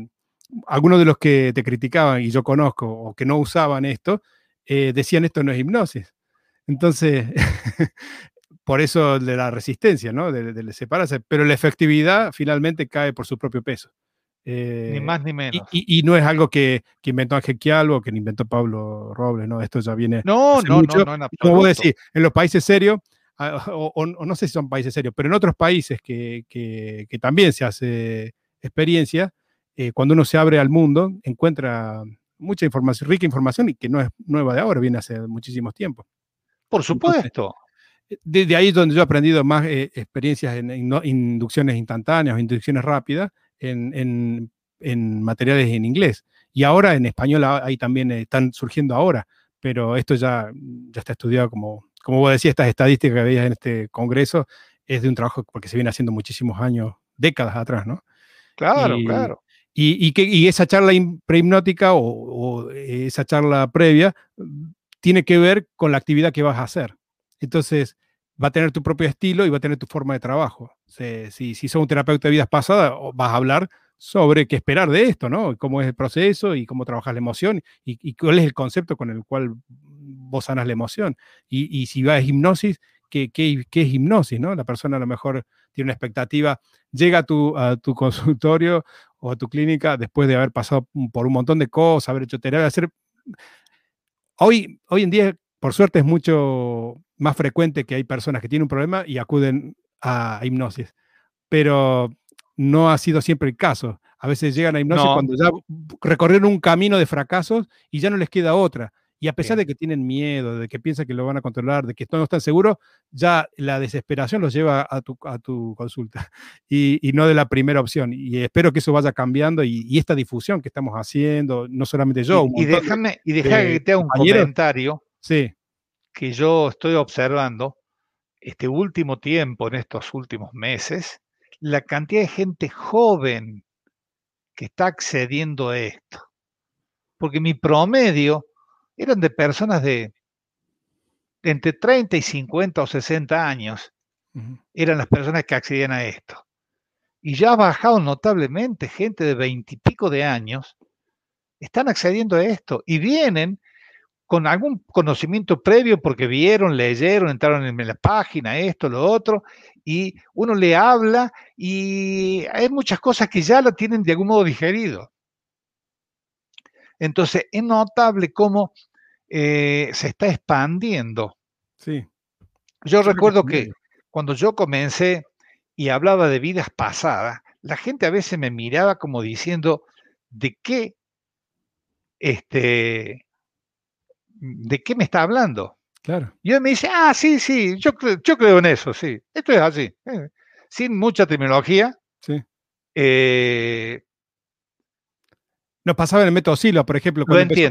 algunos de los que te criticaban, y yo conozco, o que no usaban esto, eh, decían esto no es hipnosis. Entonces, por eso de la resistencia, ¿no? De, separarse. Pero la efectividad finalmente cae por su propio peso. ni eh, más ni menos. Y, no es algo que, inventó Ángel Quialvo o que inventó Pablo Robles, ¿no? Esto ya viene. No, no, no, no, en Como decís, en los países serios, ah, o, no sé si son países serios, pero en otros países que, que también se hace experiencia, eh, cuando uno se abre al mundo, encuentra mucha información, rica información y que no es nueva de ahora, viene hace muchísimos tiempos. Por supuesto. Desde ahí es donde yo he aprendido más eh, experiencias en, inducciones instantáneas o inducciones rápidas en, materiales en inglés. Y ahora en español ahí también están surgiendo ahora, pero esto ya, ya está estudiado como, como vos decías, estas estadísticas que veías en este congreso es de un trabajo porque se viene haciendo muchísimos años, décadas atrás, ¿no? Claro, claro. Y, que, esa charla prehipnótica o, esa charla previa mm, tiene que ver con la actividad que vas a hacer. Entonces, va a tener tu propio estilo y va a tener tu forma de trabajo. Si, si, sos un terapeuta de vidas pasadas, vas a hablar sobre qué esperar de esto, ¿no? Cómo es el proceso y cómo trabajas la emoción y, cuál es el concepto con el cual vos sanas la emoción. Y, si vas a hipnosis, ¿qué, qué, qué es hipnosis, ¿no? La persona a lo mejor tiene una expectativa, llega a tu, a tu consultorio o a tu clínica después de haber pasado por un montón de cosas, haber hecho terapia, hacer... Hoy, hoy en día, por suerte, es mucho más frecuente que hay personas que tienen un problema y acuden a hipnosis, pero no ha sido siempre el caso. A veces llegan a hipnosis cuando ya recorrieron un camino de fracasos y ya no les queda otra. Y a pesar de que tienen miedo, de que piensan que lo van a controlar, de que no están seguros, ya la desesperación los lleva a tu, a tu consulta y, no de la primera opción. Y espero que eso vaya cambiando y, esta difusión que estamos haciendo, no solamente yo. Y, déjame, y déjame que te haga un comentario sí. Que yo estoy observando este último tiempo, en estos últimos meses, la cantidad de gente joven que está accediendo a esto. Porque mi promedio eran de personas de, entre 30 y 50 o 60 años, eran las personas que accedían a esto. Y ya ha bajado notablemente gente de 20 y pico de años, están accediendo a esto y vienen con algún conocimiento previo porque vieron, leyeron, entraron en la página, esto, lo otro, y uno le habla y hay muchas cosas que ya lo tienen de algún modo digerido. Entonces, es notable cómo eh, se está expandiendo. Sí. Yo recuerdo que cuando yo comencé y hablaba de vidas pasadas, la gente a veces me miraba como diciendo, ¿de qué, este, de qué me está hablando? Claro. Y él me dice, ah, sí, sí, yo, yo creo en eso, sí. Esto es así. Eh, sin mucha terminología. Sí. Eh, nos pasaba en el método Silo, por ejemplo. Cuando ¿te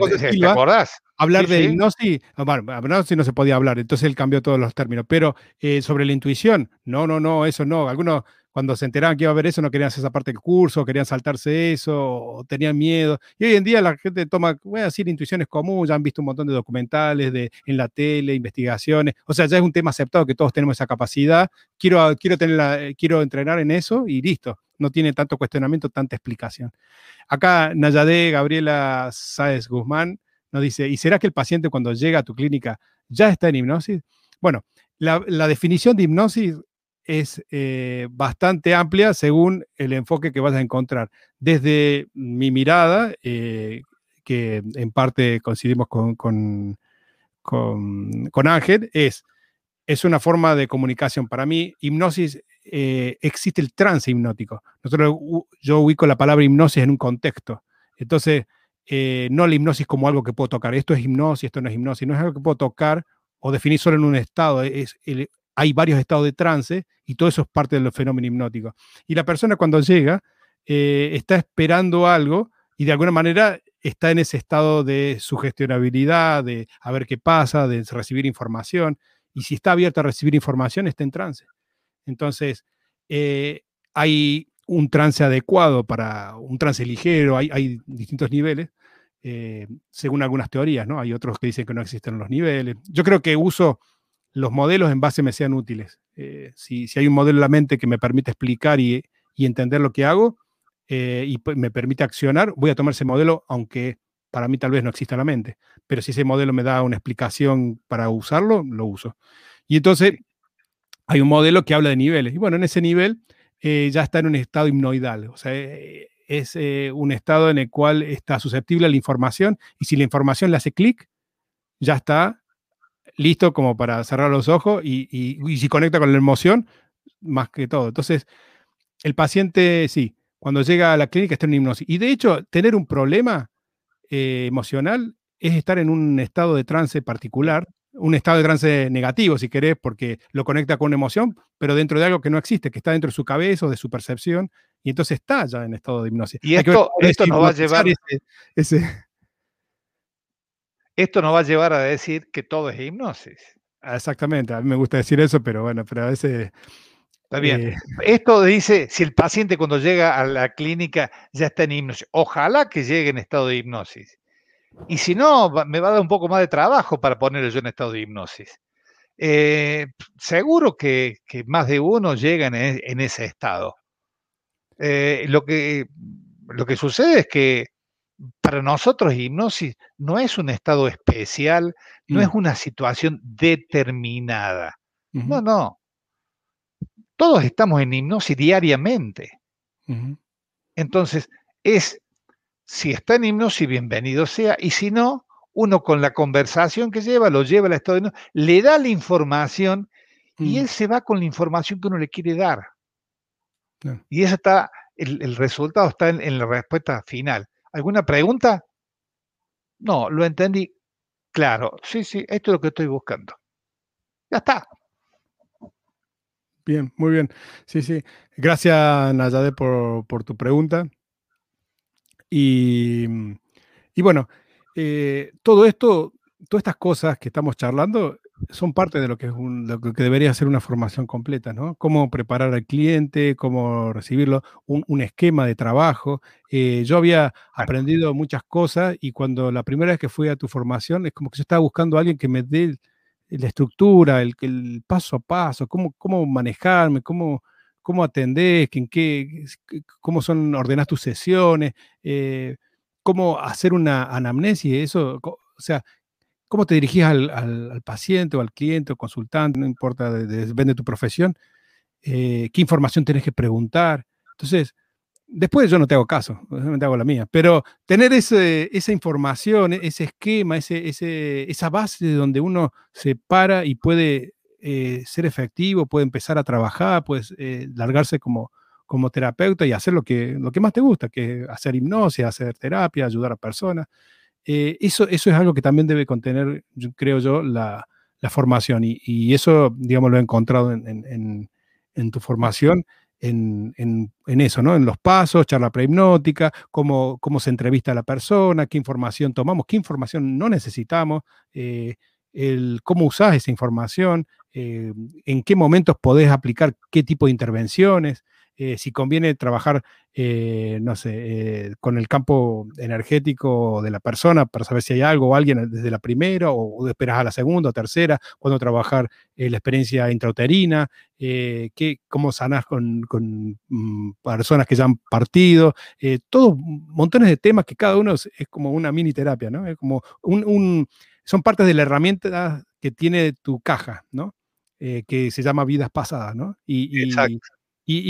acordás? Hablar de hipnosis, ah, bueno, hipnosis no se podía hablar, entonces él cambió todos los términos. Pero eh, sobre la intuición, no, no, no, eso no. Algunos, cuando se enteraban que iba a haber eso, no querían hacer esa parte del curso, querían saltarse eso, tenían miedo. Y hoy en día la gente toma, voy a decir, intuiciones comunes, ya han visto un montón de documentales de, en la tele, investigaciones. O sea, ya es un tema aceptado que todos tenemos esa capacidad. Quiero, quiero, tener quiero entrenar en eso y listo. No tiene tanto cuestionamiento, tanta explicación. Acá Nayade Gabriela Sáez Guzmán nos dice, ¿y será que el paciente cuando llega a tu clínica ya está en hipnosis? Bueno, la, la definición de hipnosis es eh, bastante amplia según el enfoque que vas a encontrar. Desde mi mirada, eh, que en parte coincidimos con, con, con, Ángel, es, es una forma de comunicación. Para mí, hipnosis, eh, existe el trance hipnótico. Nosotros, yo ubico la palabra hipnosis en un contexto. Entonces, no la hipnosis como algo que puedo tocar. Esto es hipnosis, esto no es hipnosis. No es algo que puedo tocar o definir solo en un estado. Es el, hay varios estados de trance y todo eso es parte del fenómeno hipnótico. Y la persona cuando llega eh, está esperando algo y de alguna manera está en ese estado de sugestionabilidad, de a ver qué pasa, de recibir información. Y si está abierto a recibir información, está en trance. Entonces, eh, hay un trance adecuado para un trance ligero, hay, distintos niveles, eh, según algunas teorías, ¿no? Hay otros que dicen que no existen los niveles. Yo creo que uso los modelos en base me sean útiles. Eh, si, hay un modelo en la mente que me permite explicar y, entender lo que hago eh, y me permite accionar, voy a tomar ese modelo, aunque para mí tal vez no exista en la mente. Pero si ese modelo me da una explicación para usarlo, lo uso. Y entonces hay un modelo que habla de niveles. Y bueno, en ese nivel eh, ya está en un estado hipnoidal. O sea, es un estado en el cual está susceptible a la información y si la información le hace clic, ya está listo como para cerrar los ojos y, si conecta con la emoción, más que todo. Entonces, el paciente, sí, cuando llega a la clínica está en hipnosis. Y de hecho, tener un problema eh, emocional es estar en un estado de trance particular, un estado de trance negativo, si querés, porque lo conecta con una emoción, pero dentro de algo que no existe, que está dentro de su cabeza o de su percepción, y entonces está ya en estado de hipnosis. Y esto, esto nos va a llevar... ese, esto nos va a llevar a decir que todo es hipnosis. Ah, exactamente, a mí me gusta decir eso, pero bueno, pero a veces... Está bien. Eh, Esto dice, si el paciente cuando llega a la clínica ya está en hipnosis, ojalá que llegue en estado de hipnosis. Y si no, me va a dar un poco más de trabajo para ponerlo yo en estado de hipnosis. Eh, seguro que, más de uno llega en, e, ese estado. Eh, lo, que, lo que sucede es que para nosotros hipnosis no es un estado especial, no es mm. una situación determinada. No, no. Todos estamos en hipnosis diariamente. Entonces, es, si está en hipnosis, bienvenido sea, y si no, uno con la conversación que lleva, lo lleva al estado de hipnosis, le da la información y mm. él se va con la información que uno le quiere dar. Y eso está, el, resultado está en la respuesta final. ¿Alguna pregunta? No, lo entendí. Claro, sí, sí, esto es lo que estoy buscando. Ya está. Bien, muy bien. Sí, sí. Gracias, Nayade, por, por tu pregunta. Y, y bueno, eh, todo esto, todas estas cosas que estamos charlando, son parte de lo que, es lo que debería ser una formación completa, ¿no? Cómo preparar al cliente, cómo recibirlo, un, esquema de trabajo. Eh, yo había aprendido muchas cosas y cuando la primera vez que fui a tu formación es como que yo estaba buscando a alguien que me dé la estructura, el, el paso a paso, cómo, cómo manejarme, cómo, cómo atendés, en qué, cómo son, ordenás tus sesiones, eh, cómo hacer una anamnesis, eso, o sea, cómo te dirigís al, paciente o al cliente o consultante, no importa, depende de tu profesión, eh, qué información tenés que preguntar. Entonces, después yo no te hago caso, no te hago la mía, pero tener esa información, ese esquema, ese, esa base de donde uno se para y puede eh, ser efectivo, puede empezar a trabajar, puede eh, largarse como, como terapeuta y hacer lo que, lo que más te gusta, que hacer hipnosis, hacer terapia, ayudar a personas. Eh, eso, eso es algo que también debe contener, creo yo, la, formación. Y, eso, digamos, lo he encontrado en, tu formación, en, eso, ¿no? En los pasos, charla prehipnótica, cómo, cómo se entrevista a la persona, qué información tomamos, qué información no necesitamos, eh, el, cómo usás esa información, eh, en qué momentos podés aplicar qué tipo de intervenciones. Eh, si conviene trabajar, eh, no sé, con el campo energético de la persona para saber si hay algo o alguien desde la primera o, esperas a la segunda o tercera, cuándo trabajar la experiencia intrauterina, qué, cómo sanas con, mm, personas que ya han partido, todos montones de temas que cada uno es, como una mini terapia, ¿no? Es como un, son partes de la herramienta que tiene tu caja, ¿no? que se llama vidas pasadas, ¿no? Y, y,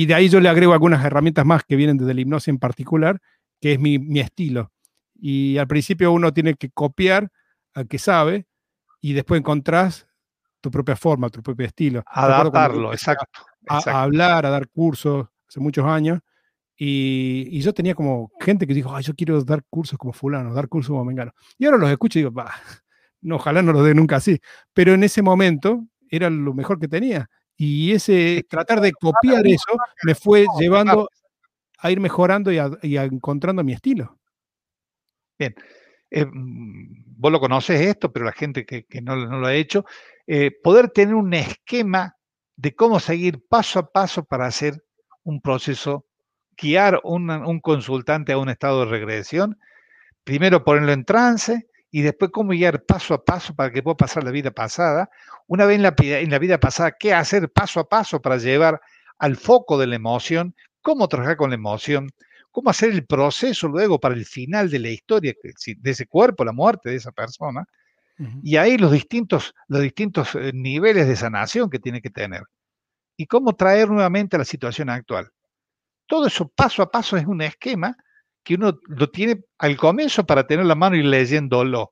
de ahí yo le agrego algunas herramientas más que vienen desde la hipnosis en particular, que es mi, estilo. Y al principio uno tiene que copiar al que sabe y después encontrás tu propia forma, tu propio estilo. Adaptarlo, exacto, A, hablar, a dar cursos hace muchos años. Y, yo tenía como gente que dijo, Ay, yo quiero dar cursos como fulano, dar cursos como mengano. Y ahora los escucho y digo, bah, no, ojalá no los dé nunca así. Pero en ese momento era lo mejor que tenía. Y ese tratar de copiar eso me fue llevando a ir mejorando y, a, encontrando mi estilo. Bien. Eh, mm, vos lo conoces esto, pero la gente que, no, lo ha hecho, eh, poder tener un esquema de cómo seguir paso a paso para hacer un proceso, guiar un consultante a un estado de regresión, primero ponerlo en trance, y después cómo guiar paso a paso para que pueda pasar la vida pasada. Una vez en la, en la vida pasada, qué hacer paso a paso para llevar al foco de la emoción, cómo trabajar con la emoción, cómo hacer el proceso luego para el final de la historia de ese cuerpo, la muerte de esa persona. Y ahí los distintos, los distintos eh, niveles de sanación que tiene que tener. Y cómo traer nuevamente a la situación actual. Todo eso paso a paso es un esquema que uno lo tiene al comienzo para tener la mano y leyéndolo,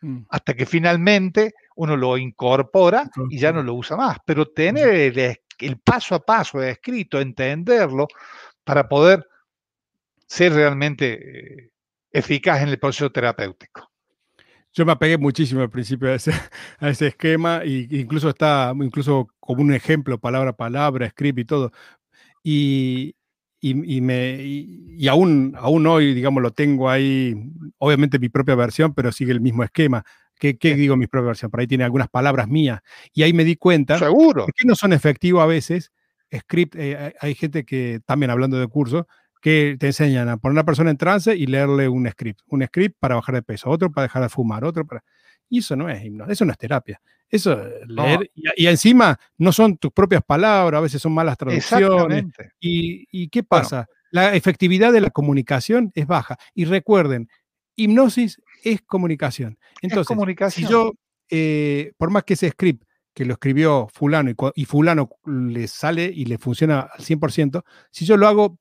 mm. hasta que finalmente uno lo incorpora y ya no lo usa más. Pero tener el, paso a paso escrito, entenderlo, para poder ser realmente eh, eficaz en el proceso terapéutico. Yo me apegué muchísimo al principio a ese, a ese esquema, e incluso está, incluso como un ejemplo, palabra a palabra, script y todo. Y, y, me, y, aún, aún hoy, digamos, lo tengo ahí, obviamente mi propia versión, pero sigue el mismo esquema. ¿Qué, qué digo mi propia versión? Por ahí tiene algunas palabras mías. Y ahí me di cuenta ¿Seguro? que no son efectivos a veces. Script, eh, hay gente que, también hablando de curso, que te enseñan a poner a una persona en trance y leerle un script. Un script para bajar de peso, otro para dejar de fumar, otro para... Y eso no es hipnosis, eso no es terapia. Eso, leer, y, encima no son tus propias palabras, a veces son malas traducciones. Y, y, qué pasa? La efectividad de la comunicación es baja. Y recuerden, hipnosis es comunicación. Entonces, si yo, eh, por más que ese script que lo escribió fulano y, fulano le sale y le funciona al 100%, si yo lo hago,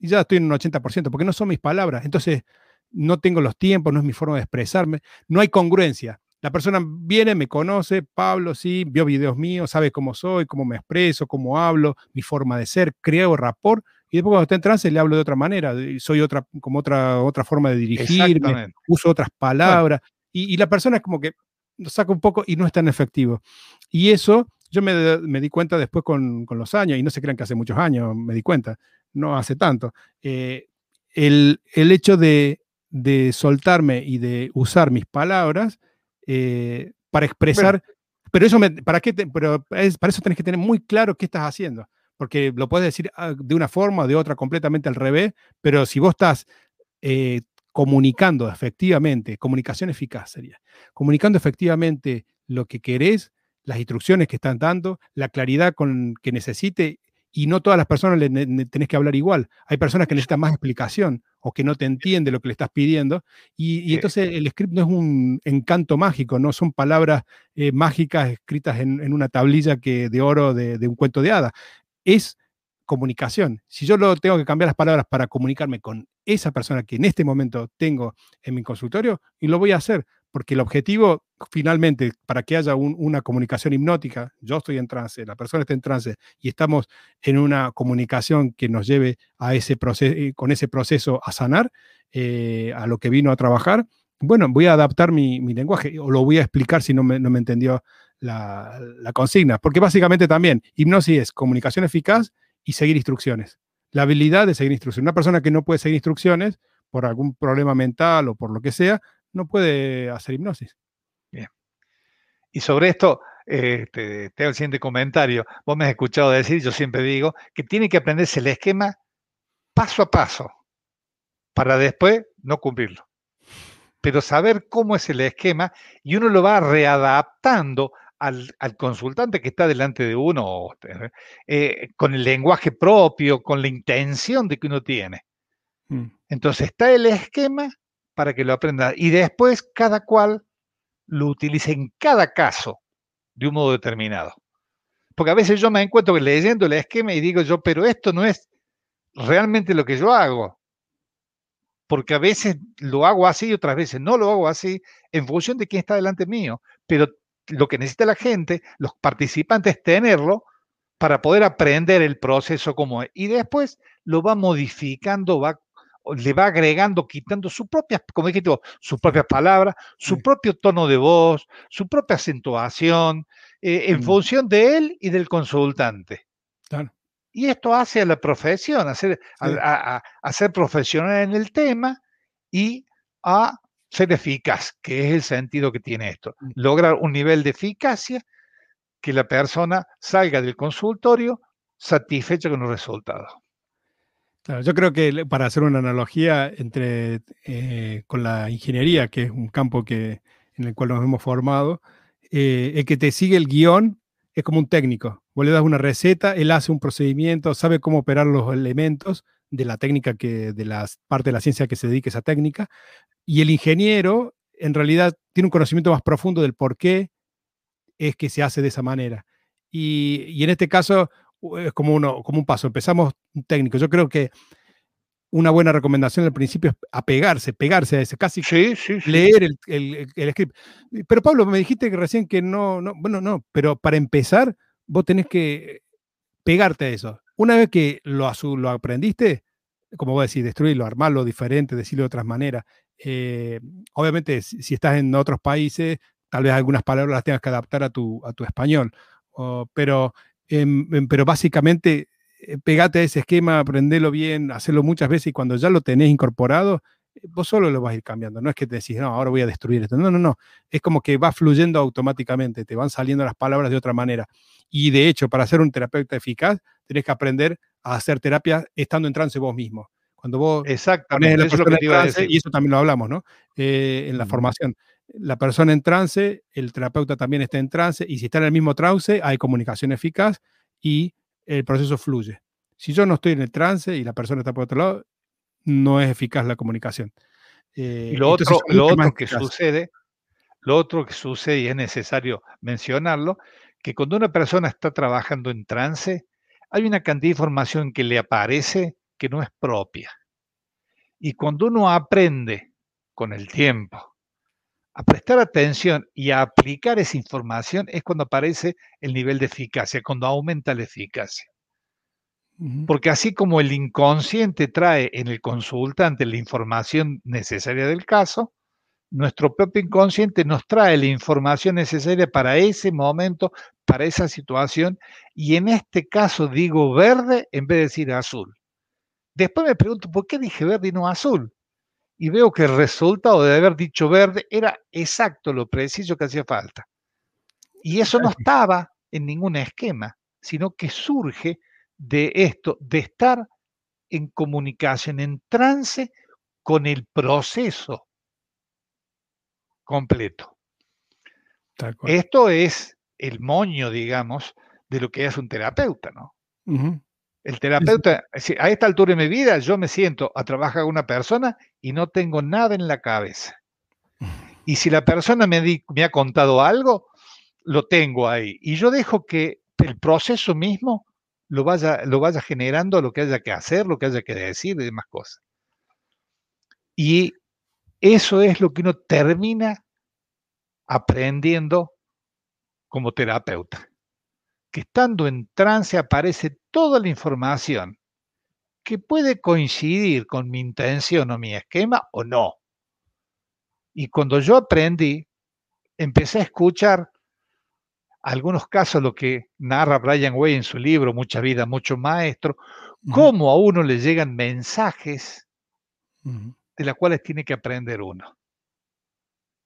ya estoy en un 80%, porque no son mis palabras. Entonces, no tengo los tiempos, no es mi forma de expresarme, no hay congruencia. La persona viene, me conoce, Pablo, sí, vio videos míos, sabe cómo soy, cómo me expreso, cómo hablo, mi forma de ser, creo rapport, y después cuando está en trance le hablo de otra manera, soy otra, como otra, otra forma de dirigirme, uso otras palabras, y, la persona es como que lo saca un poco y no es tan efectivo. Y eso yo me, di cuenta después con, los años, y no se crean que hace muchos años me di cuenta, no hace tanto. Eh, el, hecho de, de soltarme y de usar mis palabras, eh, para expresar, pero eso, ¿para qué? pero para eso tenés que tener muy claro qué estás haciendo, porque lo puedes decir ah, de una forma o de otra completamente al revés, pero si vos estás eh, comunicando efectivamente, comunicación eficaz sería, comunicando efectivamente lo que querés, las instrucciones que están dando, la claridad con que necesite y no todas las personas le, tenés que hablar igual. Hay personas que necesitan más explicación o que no te entiende lo que le estás pidiendo. Y, entonces el script no es un encanto mágico, no son palabras eh, mágicas escritas en, una tablilla que, de oro de, de un cuento de hadas. Es comunicación. Si yo lo tengo que cambiar las palabras para comunicarme con esa persona que en este momento tengo en mi consultorio, y lo voy a hacer, porque el objetivo finalmente para que haya una comunicación hipnótica, yo estoy en trance, la persona está en trance y estamos en una comunicación que nos lleve a ese proceso, eh, con ese proceso a sanar, eh, a lo que vino a trabajar, bueno, voy a adaptar mi, lenguaje o lo voy a explicar si no me, entendió la, la, consigna, porque básicamente también hipnosis es comunicación eficaz y seguir instrucciones. La habilidad de seguir instrucciones. Una persona que no puede seguir instrucciones por algún problema mental o por lo que sea, no puede hacer hipnosis. Bien. Y sobre esto, este, te hago el siguiente comentario. Vos me has escuchado decir, yo siempre digo, que tiene que aprenderse el esquema paso a paso para después no cumplirlo. Pero saber cómo es el esquema y uno lo va readaptando al, consultante que está delante de uno, eh, con el lenguaje propio, con la intención de que uno tiene. Mm. Entonces está el esquema para que lo aprenda y después cada cual lo utilice en cada caso de un modo determinado. Porque a veces yo me encuentro leyendo el esquema y digo yo, pero esto no es realmente lo que yo hago. Porque a veces lo hago así y otras veces no lo hago así en función de quién está delante mío. Pero lo que necesita la gente, los participantes, es tenerlo para poder aprender el proceso como es. Y después lo va modificando, va le va agregando, quitando sus propias, como dije, sus propias palabras, su propio tono de voz, su propia acentuación, eh, en función de él y del consultante. Y esto hace a la profesión, a ser, a, ser profesional en el tema y a ser eficaz, que es el sentido que tiene esto. Mm. Lograr un nivel de eficacia que la persona salga del consultorio satisfecha con los resultados yo creo que para hacer una analogía entre eh, con la ingeniería, que es un campo que, en el cual nos hemos formado, eh, el que te sigue el guion es como un técnico. Vos le das una receta, él hace un procedimiento, sabe cómo operar los elementos de la técnica que, de la parte de la ciencia que se dedique a esa técnica, y el ingeniero en realidad tiene un conocimiento más profundo del por qué es que se hace de esa manera. Y, y en este caso, es como, uno, como un paso. Empezamos técnico. Yo creo que una buena recomendación al principio es apegarse, pegarse a ese, casi leer el, el, script. Pero Pablo, me dijiste que recién que no, no, bueno, no, pero para empezar, vos tenés que pegarte a eso. Una vez que lo, lo aprendiste, como voy a decir, destruirlo, armarlo diferente, decirlo de otras maneras. Eh, obviamente, si, estás en otros países, tal vez algunas palabras las tengas que adaptar a tu, a tu español. pero pero básicamente eh, pegate a ese esquema, aprendelo bien, hacerlo muchas veces y cuando ya lo tenés incorporado, eh, vos solo lo vas a ir cambiando. No es que te decís, no, ahora voy a destruir esto. No, no, no. Es como que va fluyendo automáticamente, te van saliendo las palabras de otra manera. Y de hecho, para ser un terapeuta eficaz, tenés que aprender a hacer terapia estando en trance vos mismo. Cuando vos Exactamente, eso lo que trance, y eso también lo hablamos, ¿no? Eh, en la formación la persona en trance, el terapeuta también está en trance y si está en el mismo trance hay comunicación eficaz y el proceso fluye. Si yo no estoy en el trance y la persona está por otro lado, no es eficaz la comunicación. Eh, lo otro, lo otro que sucede, lo otro que sucede y es necesario mencionarlo, que cuando una persona está trabajando en trance, hay una cantidad de información que le aparece que no es propia. Y cuando uno aprende con el tiempo a prestar atención y a aplicar esa información es cuando aparece el nivel de eficacia, cuando aumenta la eficacia. Porque así como el inconsciente trae en el consultante la información necesaria del caso, nuestro propio inconsciente nos trae la información necesaria para ese momento, para esa situación, y en este caso digo verde en vez de decir azul. Después me pregunto, ¿por qué dije verde y no azul? Y veo que el resultado de haber dicho verde era exacto lo preciso que hacía falta. Y eso no estaba en ningún esquema, sino que surge de esto, de estar en comunicación, en trance con el proceso completo. Esto es el moño, digamos, de lo que es un terapeuta, ¿no? El terapeuta, a esta altura de mi vida, yo me siento a trabajar con una persona y no tengo nada en la cabeza. Y si la persona me, me ha contado algo, lo tengo ahí. Y yo dejo que el proceso mismo lo vaya, lo vaya generando lo que haya que hacer, lo que haya que decir y demás cosas. Y eso es lo que uno termina aprendiendo como terapeuta que estando en trance aparece toda la información que puede coincidir con mi intención o mi esquema o no. Y cuando yo aprendí, empecé a escuchar algunos casos, lo que narra Brian Way en su libro Mucha vida, mucho maestro, cómo a uno le llegan mensajes de las cuales tiene que aprender uno.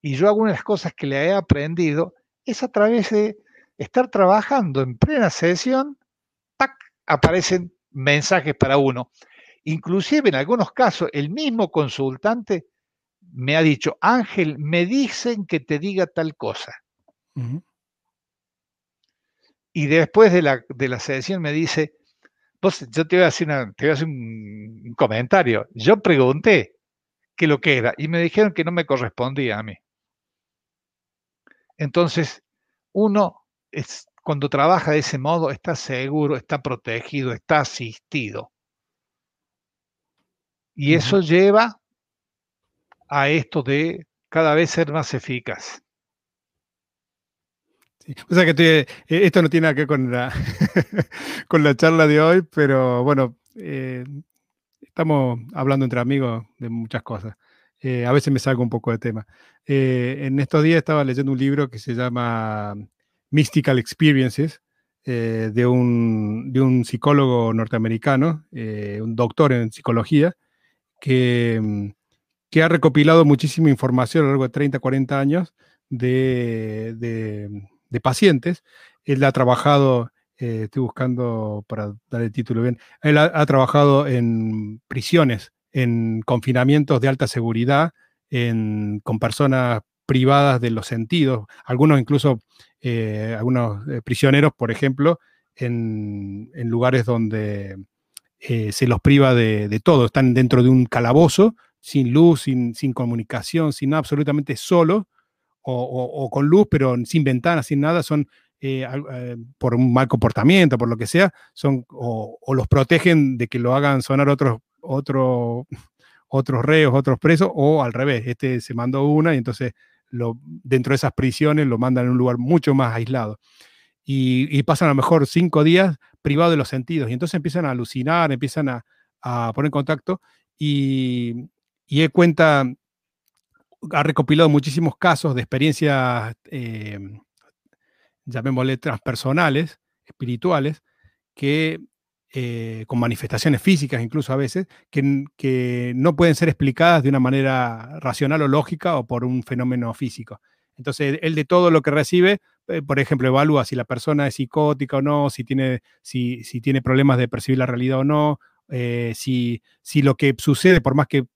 Y yo algunas de las cosas que le he aprendido es a través de estar trabajando en plena sesión, ¡tac! aparecen mensajes para uno. Inclusive en algunos casos, el mismo consultante me ha dicho, Ángel, me dicen que te diga tal cosa. Y después de la, de la sesión me dice, vos, yo te voy a hacer, te voy a hacer un, comentario. Yo pregunté qué lo que era y me dijeron que no me correspondía a mí. Entonces, uno es, cuando trabaja de ese modo está seguro, está protegido, está asistido. Y eso lleva a esto de cada vez ser más eficaz. O sea que eh, esto no tiene nada que ver con la, con la charla de hoy, pero bueno, eh, estamos hablando entre amigos de muchas cosas. Eh, a veces me salgo un poco de tema. en estos días estaba leyendo un libro que se llama Mystical Experiences, de, un, de, un, psicólogo norteamericano, un doctor en psicología, que, que, ha recopilado muchísima información a lo largo de 30, 40 años de, de, pacientes. Él ha trabajado, eh, estoy buscando para dar el título bien, él ha, trabajado en prisiones, en confinamientos de alta seguridad, en, con personas privadas de los sentidos, algunos incluso, eh, algunos eh, prisioneros, por ejemplo, en, lugares donde eh, se los priva de, todo. Están dentro de un calabozo, sin luz, sin, comunicación, sin absolutamente solo, o, con luz, pero sin ventanas, sin nada. Son por un mal comportamiento, por lo que sea, son, o, los protegen de que lo hagan sonar otros, otro, otros reos, otros presos, o al revés, este se mandó una y entonces lo, dentro de esas prisiones lo mandan en un lugar mucho más aislado. Y, pasan a lo mejor cinco días privado de los sentidos. Y entonces empiezan a alucinar, empiezan a, poner contacto y, y él cuenta, ha recopilado muchísimos casos de experiencias, eh, llamémosle transpersonales, espirituales, que eh, con manifestaciones físicas incluso a veces, que, que, no pueden ser explicadas de una manera racional o lógica o por un fenómeno físico. Entonces, él de todo lo que recibe eh, por ejemplo, evalúa si la persona es psicótica o no, si tiene, si, si tiene problemas de percibir la realidad o no, eh, si, si lo que sucede, por más que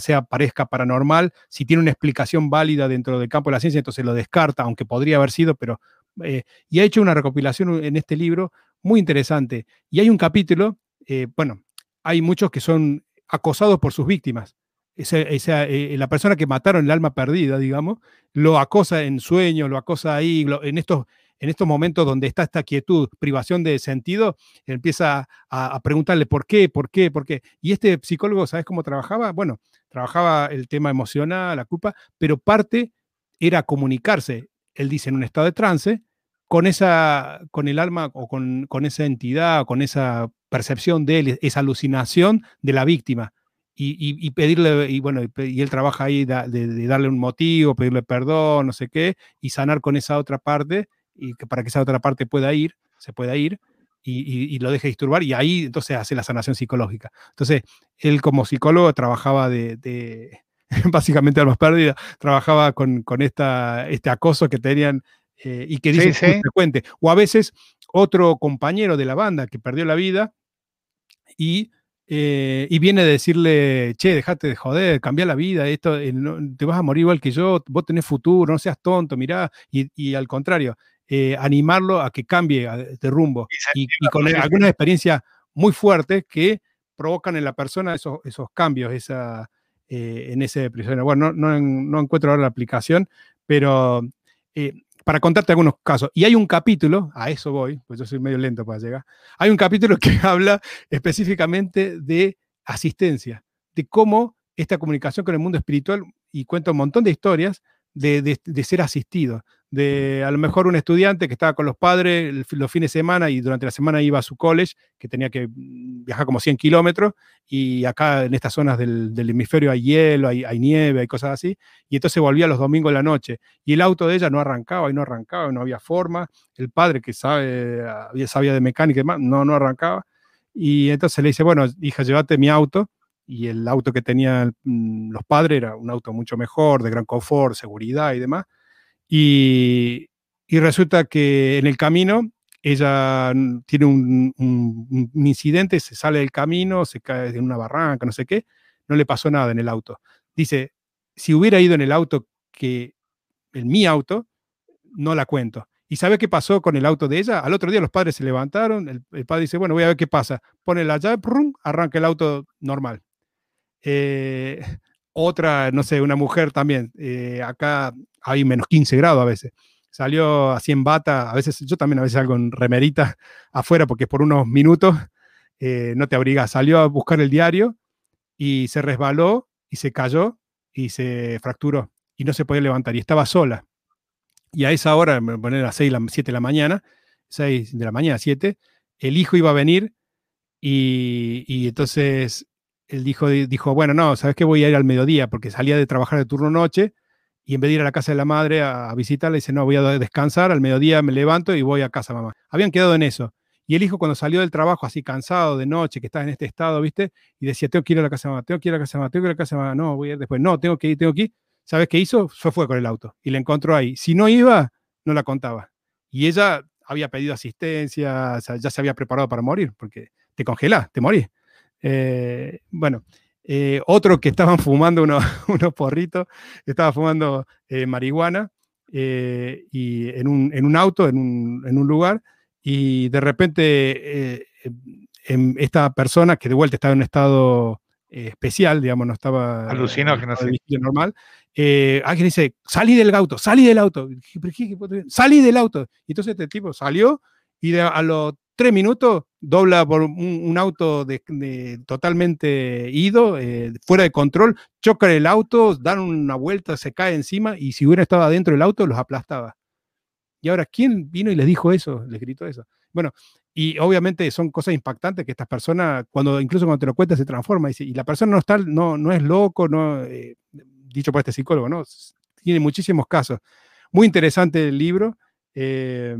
sea, parezca paranormal, si tiene una explicación válida dentro del campo de la ciencia, entonces lo descarta, aunque podría haber sido, pero... Y ha hecho una recopilación en este libro muy interesante. Y hay un capítulo, bueno, hay muchos que son acosados por sus víctimas esa, eh, la persona que mataron el alma perdida, digamos, lo acosa en sueños, lo acosa ahí, en, estos, en estos momentos donde está esta quietud, privación de sentido, empieza a, preguntarle por qué, por qué, por qué. Y este psicólogo, ¿sabes cómo trabajaba? Bueno, trabajaba el tema emocional, la culpa, pero parte era comunicarse, él dice, en un estado de trance, con, esa, con el alma o con, con esa entidad, con esa percepción de él, esa alucinación de la víctima y, pedirle, y bueno, y él trabaja ahí de, darle un motivo, pedirle perdón, no sé qué, y sanar con esa otra parte, y que para que esa otra parte pueda ir, se pueda ir, y, lo deje disturbar, y ahí entonces hace la sanación psicológica. Entonces, él como psicólogo trabajaba de, de básicamente más pérdidas, trabajaba con, con esta, este acoso que tenían eh, y que dice frecuente. O a veces otro compañero de la banda que perdió la vida y eh, y viene a decirle, che, dejate de joder, cambia la vida, esto, eh, te vas a morir igual que yo, vos tenés futuro, no seas tonto, mirá, y, al contrario, animarlo a que cambie de rumbo. Y, con algunas experiencias muy fuertes que provocan en la persona esos, esos cambios esa, en ese prisionero. Bueno, no, no, encuentro ahora la aplicación, pero para contarte algunos casos. Y hay un capítulo, a eso voy, pues yo soy medio lento para llegar, hay un capítulo que habla específicamente de asistencia, de cómo esta comunicación con el mundo espiritual, y cuenta un montón de historias, de, ser asistido, de a lo mejor un estudiante que estaba con los padres los fines de semana y durante la semana iba a su college, que tenía que viajar como 100 kilómetros, y acá en estas zonas del, hemisferio hay hielo, hay, nieve, hay cosas así, y entonces volvía los domingos de la noche, y el auto de ella no arrancaba y no arrancaba, no había forma, el padre que sabe, sabía de mecánica y demás, no, no arrancaba, y entonces le dice, bueno, hija, llévate mi auto, y el auto que tenían mm, los padres era un auto mucho mejor, de gran confort, seguridad y demás. Y, resulta que en el camino ella tiene un, incidente, se sale del camino, se cae en una barranca, no sé qué, no le pasó nada en el auto. Dice, si hubiera ido en el auto que, en mi auto, no la cuento. ¿Y sabe qué pasó con el auto de ella? Al otro día los padres se levantaron, el, padre dice, bueno, voy a ver qué pasa. Pone la llave, arranca el auto normal. Eh, otra, no sé, una mujer también, eh, acá hay menos 15 grados a veces salió así en bata, a veces yo también a veces salgo en remerita afuera porque por unos minutos eh, no te abrigas, salió a buscar el diario y se resbaló y se cayó y se fracturó y no se podía levantar y estaba sola. Y a esa hora, me poner a las 6, 7 de la mañana, 6 de la mañana, 7, el hijo iba a venir y, y entonces él dijo, dijo, bueno, no, ¿sabes qué? Voy a ir al mediodía porque salía de trabajar de turno noche y en vez de ir a la casa de la madre a, visitarla, dice, no, voy a descansar, al mediodía me levanto y voy a casa, mamá. Habían quedado en eso. Y el hijo cuando salió del trabajo así cansado de noche, que está en este estado, ¿viste? Y decía, tengo que ir a la casa de mamá, tengo que ir a la casa de mamá, tengo que ir a la casa de mamá, no, voy a ir después, no, tengo que ir, tengo que ir. ¿Sabes qué hizo? Se fue con el auto y la encontró ahí. Si no iba, no la contaba. Y ella había pedido asistencia, ya se había preparado para morir, porque te congelás, te morís. Eh, bueno, eh, otro que estaban fumando unos, porritos, estaba fumando eh, marihuana eh, y en, un, auto, en un, lugar, y de repente em, esta persona que de vuelta estaba en un estado especial, digamos, no estaba alucinado que no sé. normal, alguien dice, salí del auto, salí del auto, salí del auto. Y entonces este tipo salió y a los tres minutos dobla por un, auto de, totalmente ido, eh, fuera de control, choca el auto, dan una vuelta, se cae encima y si hubiera estado adentro del auto los aplastaba. Y ahora, ¿quién vino y les dijo eso? Les gritó eso. Bueno, y obviamente son cosas impactantes que estas personas, cuando incluso cuando te lo cuentas, se transforma. Y, y la persona no, está, no, no es loco, no, eh, dicho por este psicólogo, ¿no? Tiene muchísimos casos. Muy interesante el libro. Eh,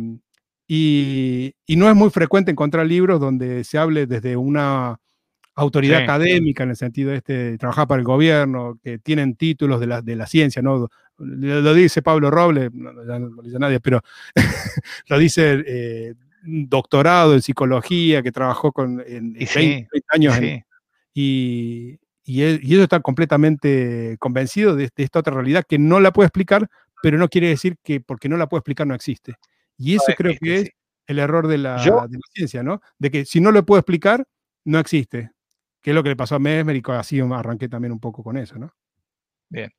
y, no es muy frecuente encontrar libros donde se hable desde una autoridad académica, en el sentido de este, trabajar para el gobierno, que tienen títulos de la, de la ciencia, ¿no? Lo, dice Pablo Robles, no, lo dice nadie, pero lo dice eh, doctorado en psicología, que trabajó con, en, 20, años. y, y, ellos están completamente convencidos de, de, esta otra realidad que no la puede explicar, pero no quiere decir que porque no la puede explicar no existe. Y eso creo que es el error de la, ciencia, ¿no? De que si no lo puedo explicar, no existe. Que es lo que le pasó a Mesmer y así arranqué también un poco con eso, ¿no? Bien.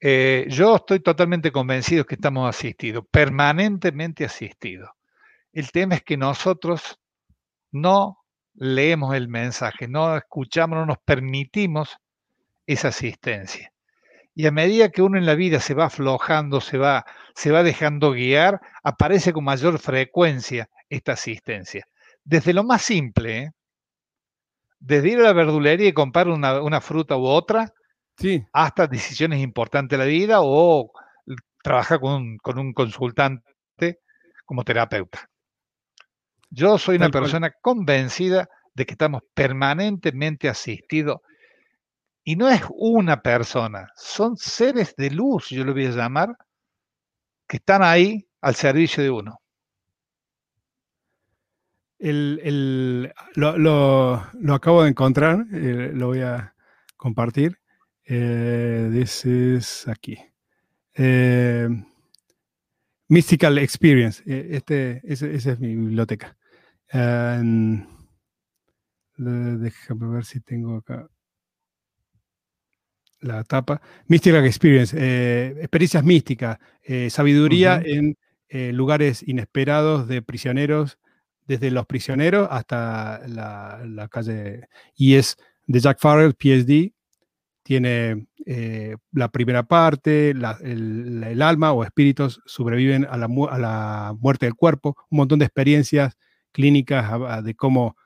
Eh, yo estoy totalmente convencido que estamos asistidos, permanentemente asistidos. El tema es que nosotros no leemos el mensaje, no escuchamos, no nos permitimos esa asistencia. Y a medida que uno en la vida se va aflojando, se va, se va dejando guiar, aparece con mayor frecuencia esta asistencia. Desde lo más simple, ¿eh? desde ir a la verdulería y comprar una, fruta u otra, sí. hasta decisiones importantes de la vida o trabajar con un, con un consultante como terapeuta. Yo soy una persona convencida de que estamos permanentemente asistidos y no es una persona, son seres de luz, yo lo voy a llamar, que están ahí al servicio de uno. lo, acabo de encontrar, eh, lo voy a compartir. Eh, this is aquí. Eh, Mystical Experience. Este, esa es mi biblioteca. déjame ver si tengo acá la tapa. Mystical Experience, eh, experiencias místicas, eh, sabiduría en eh, lugares inesperados de prisioneros, desde los prisioneros hasta la, calle. Y es de Jack Farrell, PhD. Tiene la primera parte, el, alma o espíritus sobreviven a la, a la, muerte del cuerpo, un montón de experiencias clínicas de cómo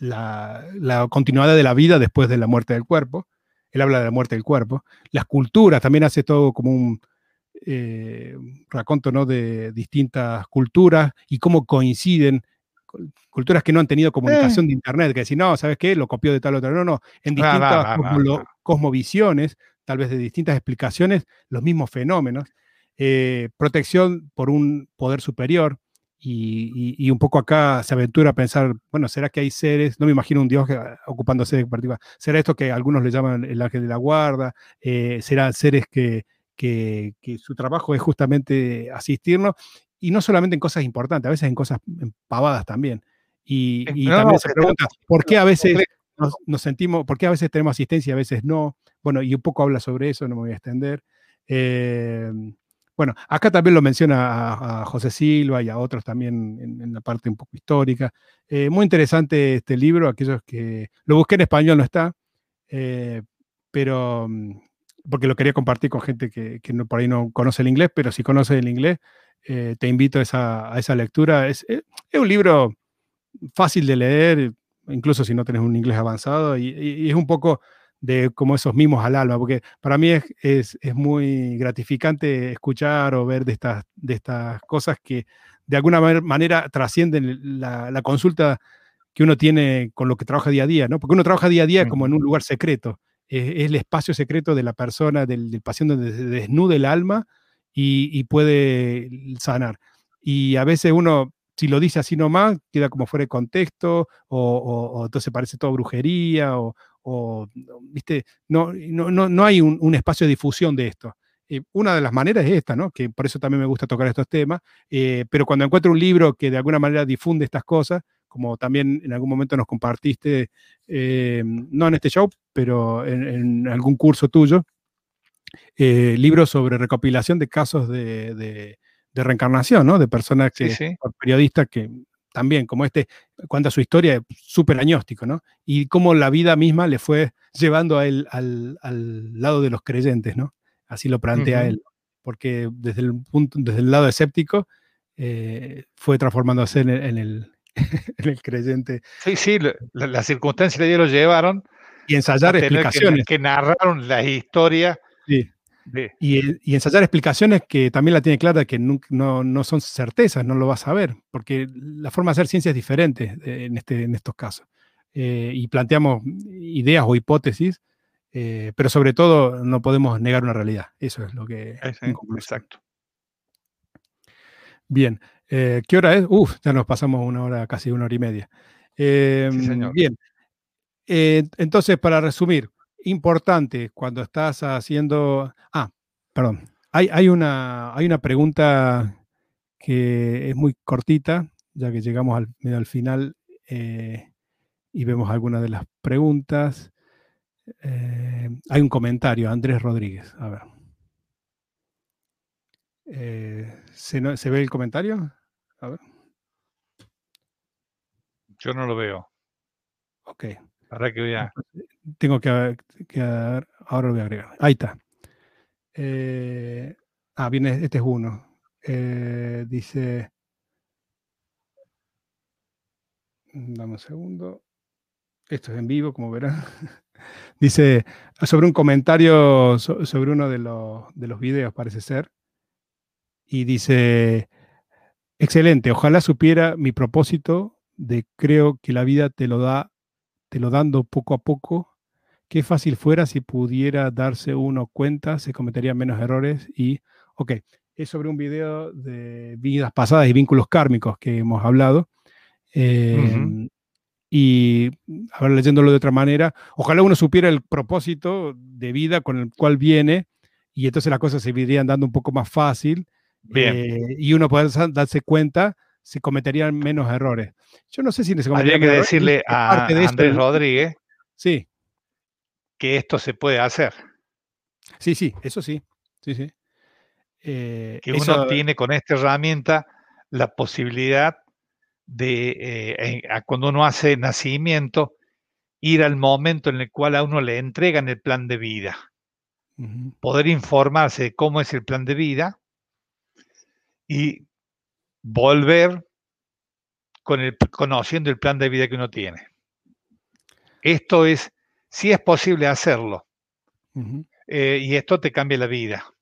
la, continuidad de la vida después de la muerte del cuerpo. Él habla de la muerte del cuerpo. Las culturas, también hace todo como un eh, raconto ¿no? de distintas culturas y cómo coinciden culturas que no han tenido comunicación de internet, que decir, no, ¿sabes qué? Lo copió de tal otra. No, no, en distintas cosmovisiones, tal vez de distintas explicaciones, los mismos fenómenos. eh, protección por un poder superior. Y, un poco acá se aventura a pensar, bueno, ¿será que hay seres? No me imagino un Dios ocupándose de particular. ¿Será esto que algunos le llaman el ángel de la guarda? Eh, ¿Será seres que, que, su trabajo es justamente asistirnos? Y no solamente en cosas importantes, a veces en cosas pavadas también. Y, también se pregunta, ¿por qué a veces nos, sentimos, por qué a veces tenemos asistencia y a veces no? Bueno, y un poco habla sobre eso, no me voy a extender. Eh, bueno, acá también lo menciona a, José Silva y a otros también en, la parte un poco histórica. Eh, muy interesante este libro, aquellos que lo busqué en español no está, eh, pero mm, porque lo quería compartir con gente que, por ahí no conoce el inglés, pero si conoce el inglés, te invito a esa, lectura. Es, un libro fácil de leer, incluso si no tenés un inglés avanzado, y es un poco de como esos mimos al alma, porque para mí es, es, es, muy gratificante escuchar o ver de estas, de estas cosas que de alguna manera trascienden la, la, consulta que uno tiene con lo que trabaja día a día, ¿no? Porque uno trabaja día a día como en un lugar secreto, es, el espacio secreto de la persona, del, del paciente donde se desnuda el alma y, y puede sanar. Y a veces uno si lo dice así nomás, queda como fuera de contexto, o, o, entonces parece todo brujería, o, o ¿viste? No, no, no, hay un, espacio de difusión de esto. Eh, una de las maneras es esta, ¿no? que por eso también me gusta tocar estos temas, eh, pero cuando encuentro un libro que de alguna manera difunde estas cosas, como también en algún momento nos compartiste, eh, no en este show, pero en, algún curso tuyo, libros sobre recopilación de casos de, de, reencarnación, ¿no? De personas que, periodistas que también, como este, cuenta su historia, súper agnóstico, ¿no? Y cómo la vida misma le fue llevando a él al, lado de los creyentes, ¿no? Así lo plantea él, porque desde el, punto, desde el lado escéptico eh, fue transformándose en el, en el, en el, creyente. Sí, sí, las circunstancias de lo llevaron. Y ensayar explicaciones. Que, que, narraron la historia sí. Y, ensayar explicaciones que también la tiene clara que no, son certezas, no lo vas a ver, porque la forma de hacer ciencia es diferente eh, en, este, en estos casos. Eh, y planteamos ideas o hipótesis, eh, pero sobre todo no podemos negar una realidad. Eso es lo que... exacto. Bien, ¿qué hora es? Uf, ya nos pasamos una hora, casi una hora y media. Em, bien, entonces para resumir, importante cuando estás haciendo... Ah, perdón. Hay, hay, una, hay una pregunta que es muy cortita, ya que llegamos al, al final eh, y vemos algunas de las preguntas. Eh, hay un comentario, Andrés Rodríguez. A ver. Eh, ¿se, ¿se, ve el comentario? A ver. Yo no lo veo. Ok. Para que vea tengo que, ahora lo voy a agregar. Ahí está. Eh, ah, viene, este es uno. Eh, dice, dame un segundo. Esto es en vivo, como verán. dice, sobre un comentario sobre uno de los, de los videos, parece ser. Y dice, excelente, ojalá supiera mi propósito de creo que la vida te lo da, te lo dando poco a poco Qué fácil fuera si pudiera darse uno cuenta, se cometerían menos errores y, ok, es sobre un video de vidas pasadas y vínculos kármicos que hemos hablado. Em, y, a ver, leyéndolo de otra manera, ojalá uno supiera el propósito de vida con el cual viene y entonces las cosas se irían dando un poco más fácil eh, y uno puede darse cuenta se cometerían menos errores. Yo no sé si se Habría que decirle a Andrés Rodríguez sí que esto se puede hacer. Sí, sí, eso sí. Sí, sí. Eh, que uno tiene con esta herramienta la posibilidad de, eh, cuando uno hace nacimiento, ir al momento en el cual a uno le entregan el plan de vida. Poder informarse de cómo es el plan de vida y volver con el, conociendo el plan de vida que uno tiene. Esto es sí es posible hacerlo. Eh, y esto te cambia la vida.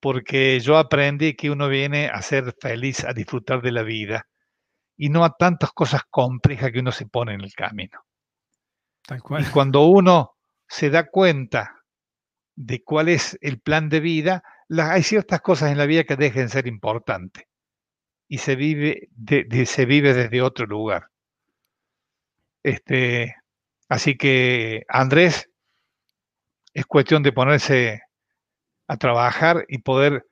Porque yo aprendí que uno viene a ser feliz, a disfrutar de la vida y no a tantas cosas complejas que uno se pone en el camino. Y cuando uno se da cuenta de cuál es el plan de vida, hay ciertas cosas en la vida que dejen de ser importantes y se vive, se vive desde otro lugar. Este, así que, Andrés, es cuestión de ponerse a trabajar y poder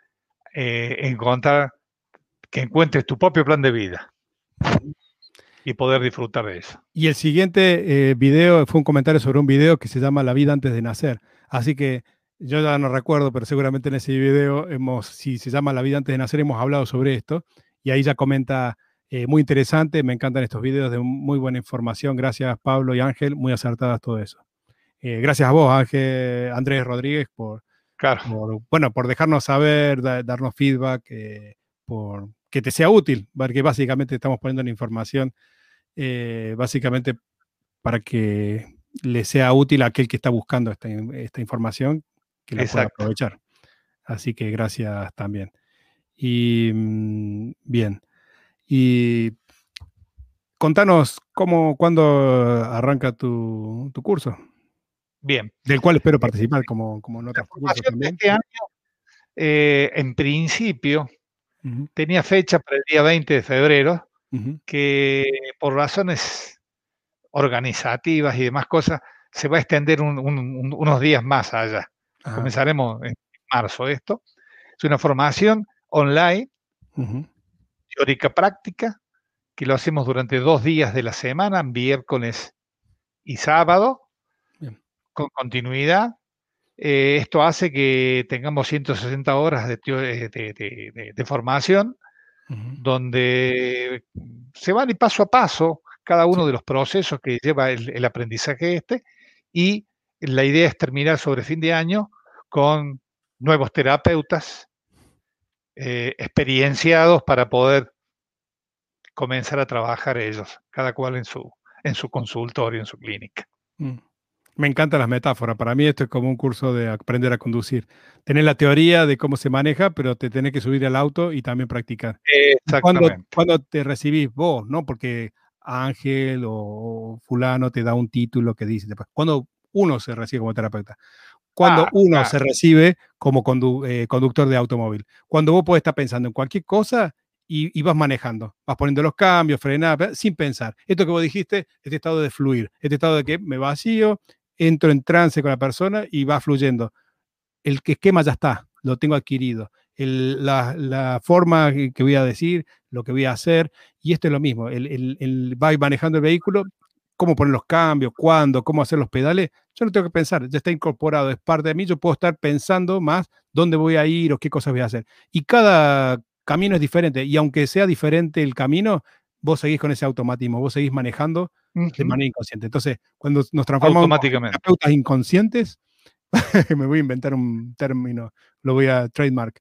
eh, encontrar, que encuentres tu propio plan de vida y poder disfrutar de eso. Y el siguiente eh, video fue un comentario sobre un video que se llama La vida antes de nacer. Así que yo ya no recuerdo, pero seguramente en ese video hemos, si se llama La vida antes de nacer, hemos hablado sobre esto. Y ahí ya comenta, eh, muy interesante, me encantan estos videos de muy buena información. Gracias Pablo y Ángel, muy acertadas todo eso. Eh, gracias a vos, Ángel, Andrés Rodríguez, por, bueno, por dejarnos saber, darnos feedback, por que te sea útil, porque básicamente estamos poniendo la información eh, básicamente para que le sea útil a aquel que está buscando esta, información, que la pueda aprovechar. Así que gracias también. Y mm, bien. Y contanos cómo, cuándo arranca tu, curso. Bien. Del cual espero participar como, como nota. Este año, eh, en principio, tenía fecha para el día 20 de febrero, que por razones organizativas y demás cosas se va a extender unos días más allá. Comenzaremos en marzo esto. Es una formación online, teórica práctica, que lo hacemos durante dos días de la semana, miércoles y sábado, con continuidad. Eh, esto hace que tengamos 160 horas de, de formación donde se van y paso a paso cada uno de los procesos que lleva el, aprendizaje este y la idea es terminar sobre fin de año con nuevos terapeutas eh, experienciados para poder comenzar a trabajar ellos, cada cual en su, en su consultorio, en su clínica. Mm. Me encantan las metáforas. Para mí esto es como un curso de aprender a conducir. Tener la teoría de cómo se maneja, pero te tenés que subir al auto y también practicar. Exactamente. Cuando, te recibís vos, ¿no? Porque Ángel o fulano te da un título que dice, cuando uno se recibe como terapeuta, cuando ah, uno se recibe como eh, conductor de automóvil, cuando vos podés estar pensando en cualquier cosa y, vas manejando, vas poniendo los cambios, frenar, sin pensar. Esto que vos dijiste, este estado de fluir, este estado de que me vacío, entro en trance con la persona y va fluyendo. El esquema ya está, lo tengo adquirido. la, forma que voy a decir, lo que voy a hacer, y esto es lo mismo, el, el, va manejando el vehículo, cómo poner los cambios, cuándo, cómo hacer los pedales, yo no tengo que pensar, ya está incorporado, es parte de mí, yo puedo estar pensando más dónde voy a ir o qué cosas voy a hacer. Y cada camino es diferente, y aunque sea diferente el camino, vos seguís con ese automatismo, vos seguís manejando de manera inconsciente. Entonces, cuando nos transformamos en terapeutas inconscientes, me voy a inventar un término, lo voy a trademark,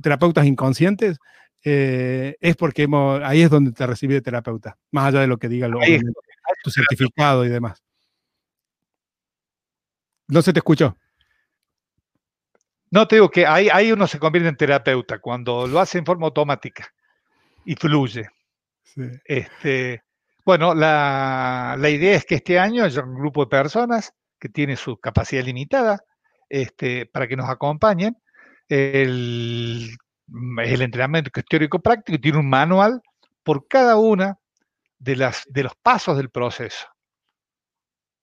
terapeutas inconscientes, eh, es porque ahí es donde te recibí de terapeuta, más allá de lo que diga tu certificado y demás. No se te escuchó. No, te digo que ahí, ahí uno se convierte en terapeuta cuando lo hace en forma automática y fluye. Este, bueno, la, idea es que este año haya un grupo de personas que tiene su capacidad limitada este, para que nos acompañen. El, el entrenamiento teórico práctico tiene un manual por cada una de, las, de los pasos del proceso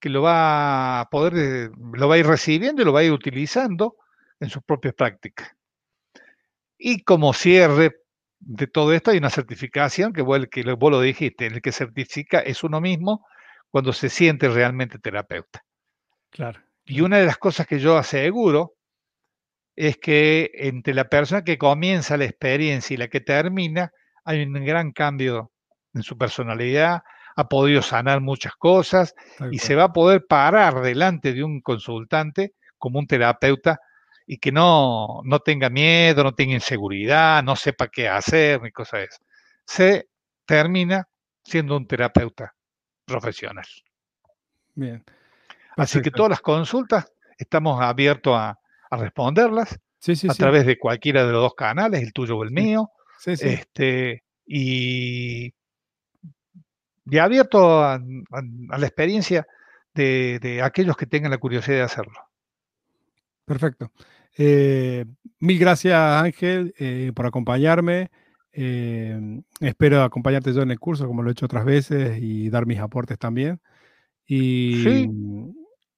que lo va a poder, lo va a ir recibiendo y lo va a ir utilizando en sus propias prácticas. Y como cierre de todo esto hay una certificación que vos, que vos lo dijiste, el que certifica es uno mismo cuando se siente realmente terapeuta. Claro. Y una de las cosas que yo aseguro es que entre la persona que comienza la experiencia y la que termina, hay un gran cambio en su personalidad, ha podido sanar muchas cosas y se va a poder parar delante de un consultante como un terapeuta y que no, no tenga miedo, no tenga inseguridad, no sepa qué hacer, ni cosas de eso. Se termina siendo un terapeuta profesional. Bien. Así que todas las consultas estamos abiertos a, responderlas a través de cualquiera de los dos canales, el tuyo o el mío. Este, y, y abierto a, la experiencia de, de aquellos que tengan la curiosidad de hacerlo. Perfecto. Eh, mil gracias Ángel eh, por acompañarme. Eh, espero acompañarte yo en el curso como lo he hecho otras veces y dar mis aportes también. Y,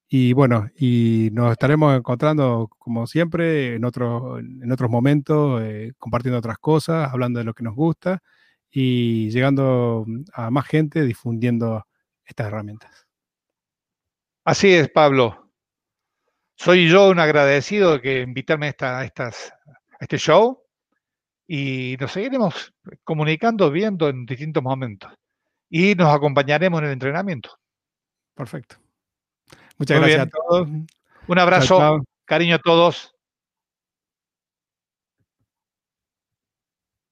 y bueno, y nos estaremos encontrando como siempre en, otro, en otros momentos, eh, compartiendo otras cosas, hablando de lo que nos gusta y llegando a más gente difundiendo estas herramientas. Así es, Pablo. Soy yo un agradecido de que invitarme a, esta, estas, a este show y nos seguiremos comunicando, viendo en distintos momentos. Y nos acompañaremos en el entrenamiento. Perfecto. Muchas gracias a todos. Un abrazo, cariño a todos.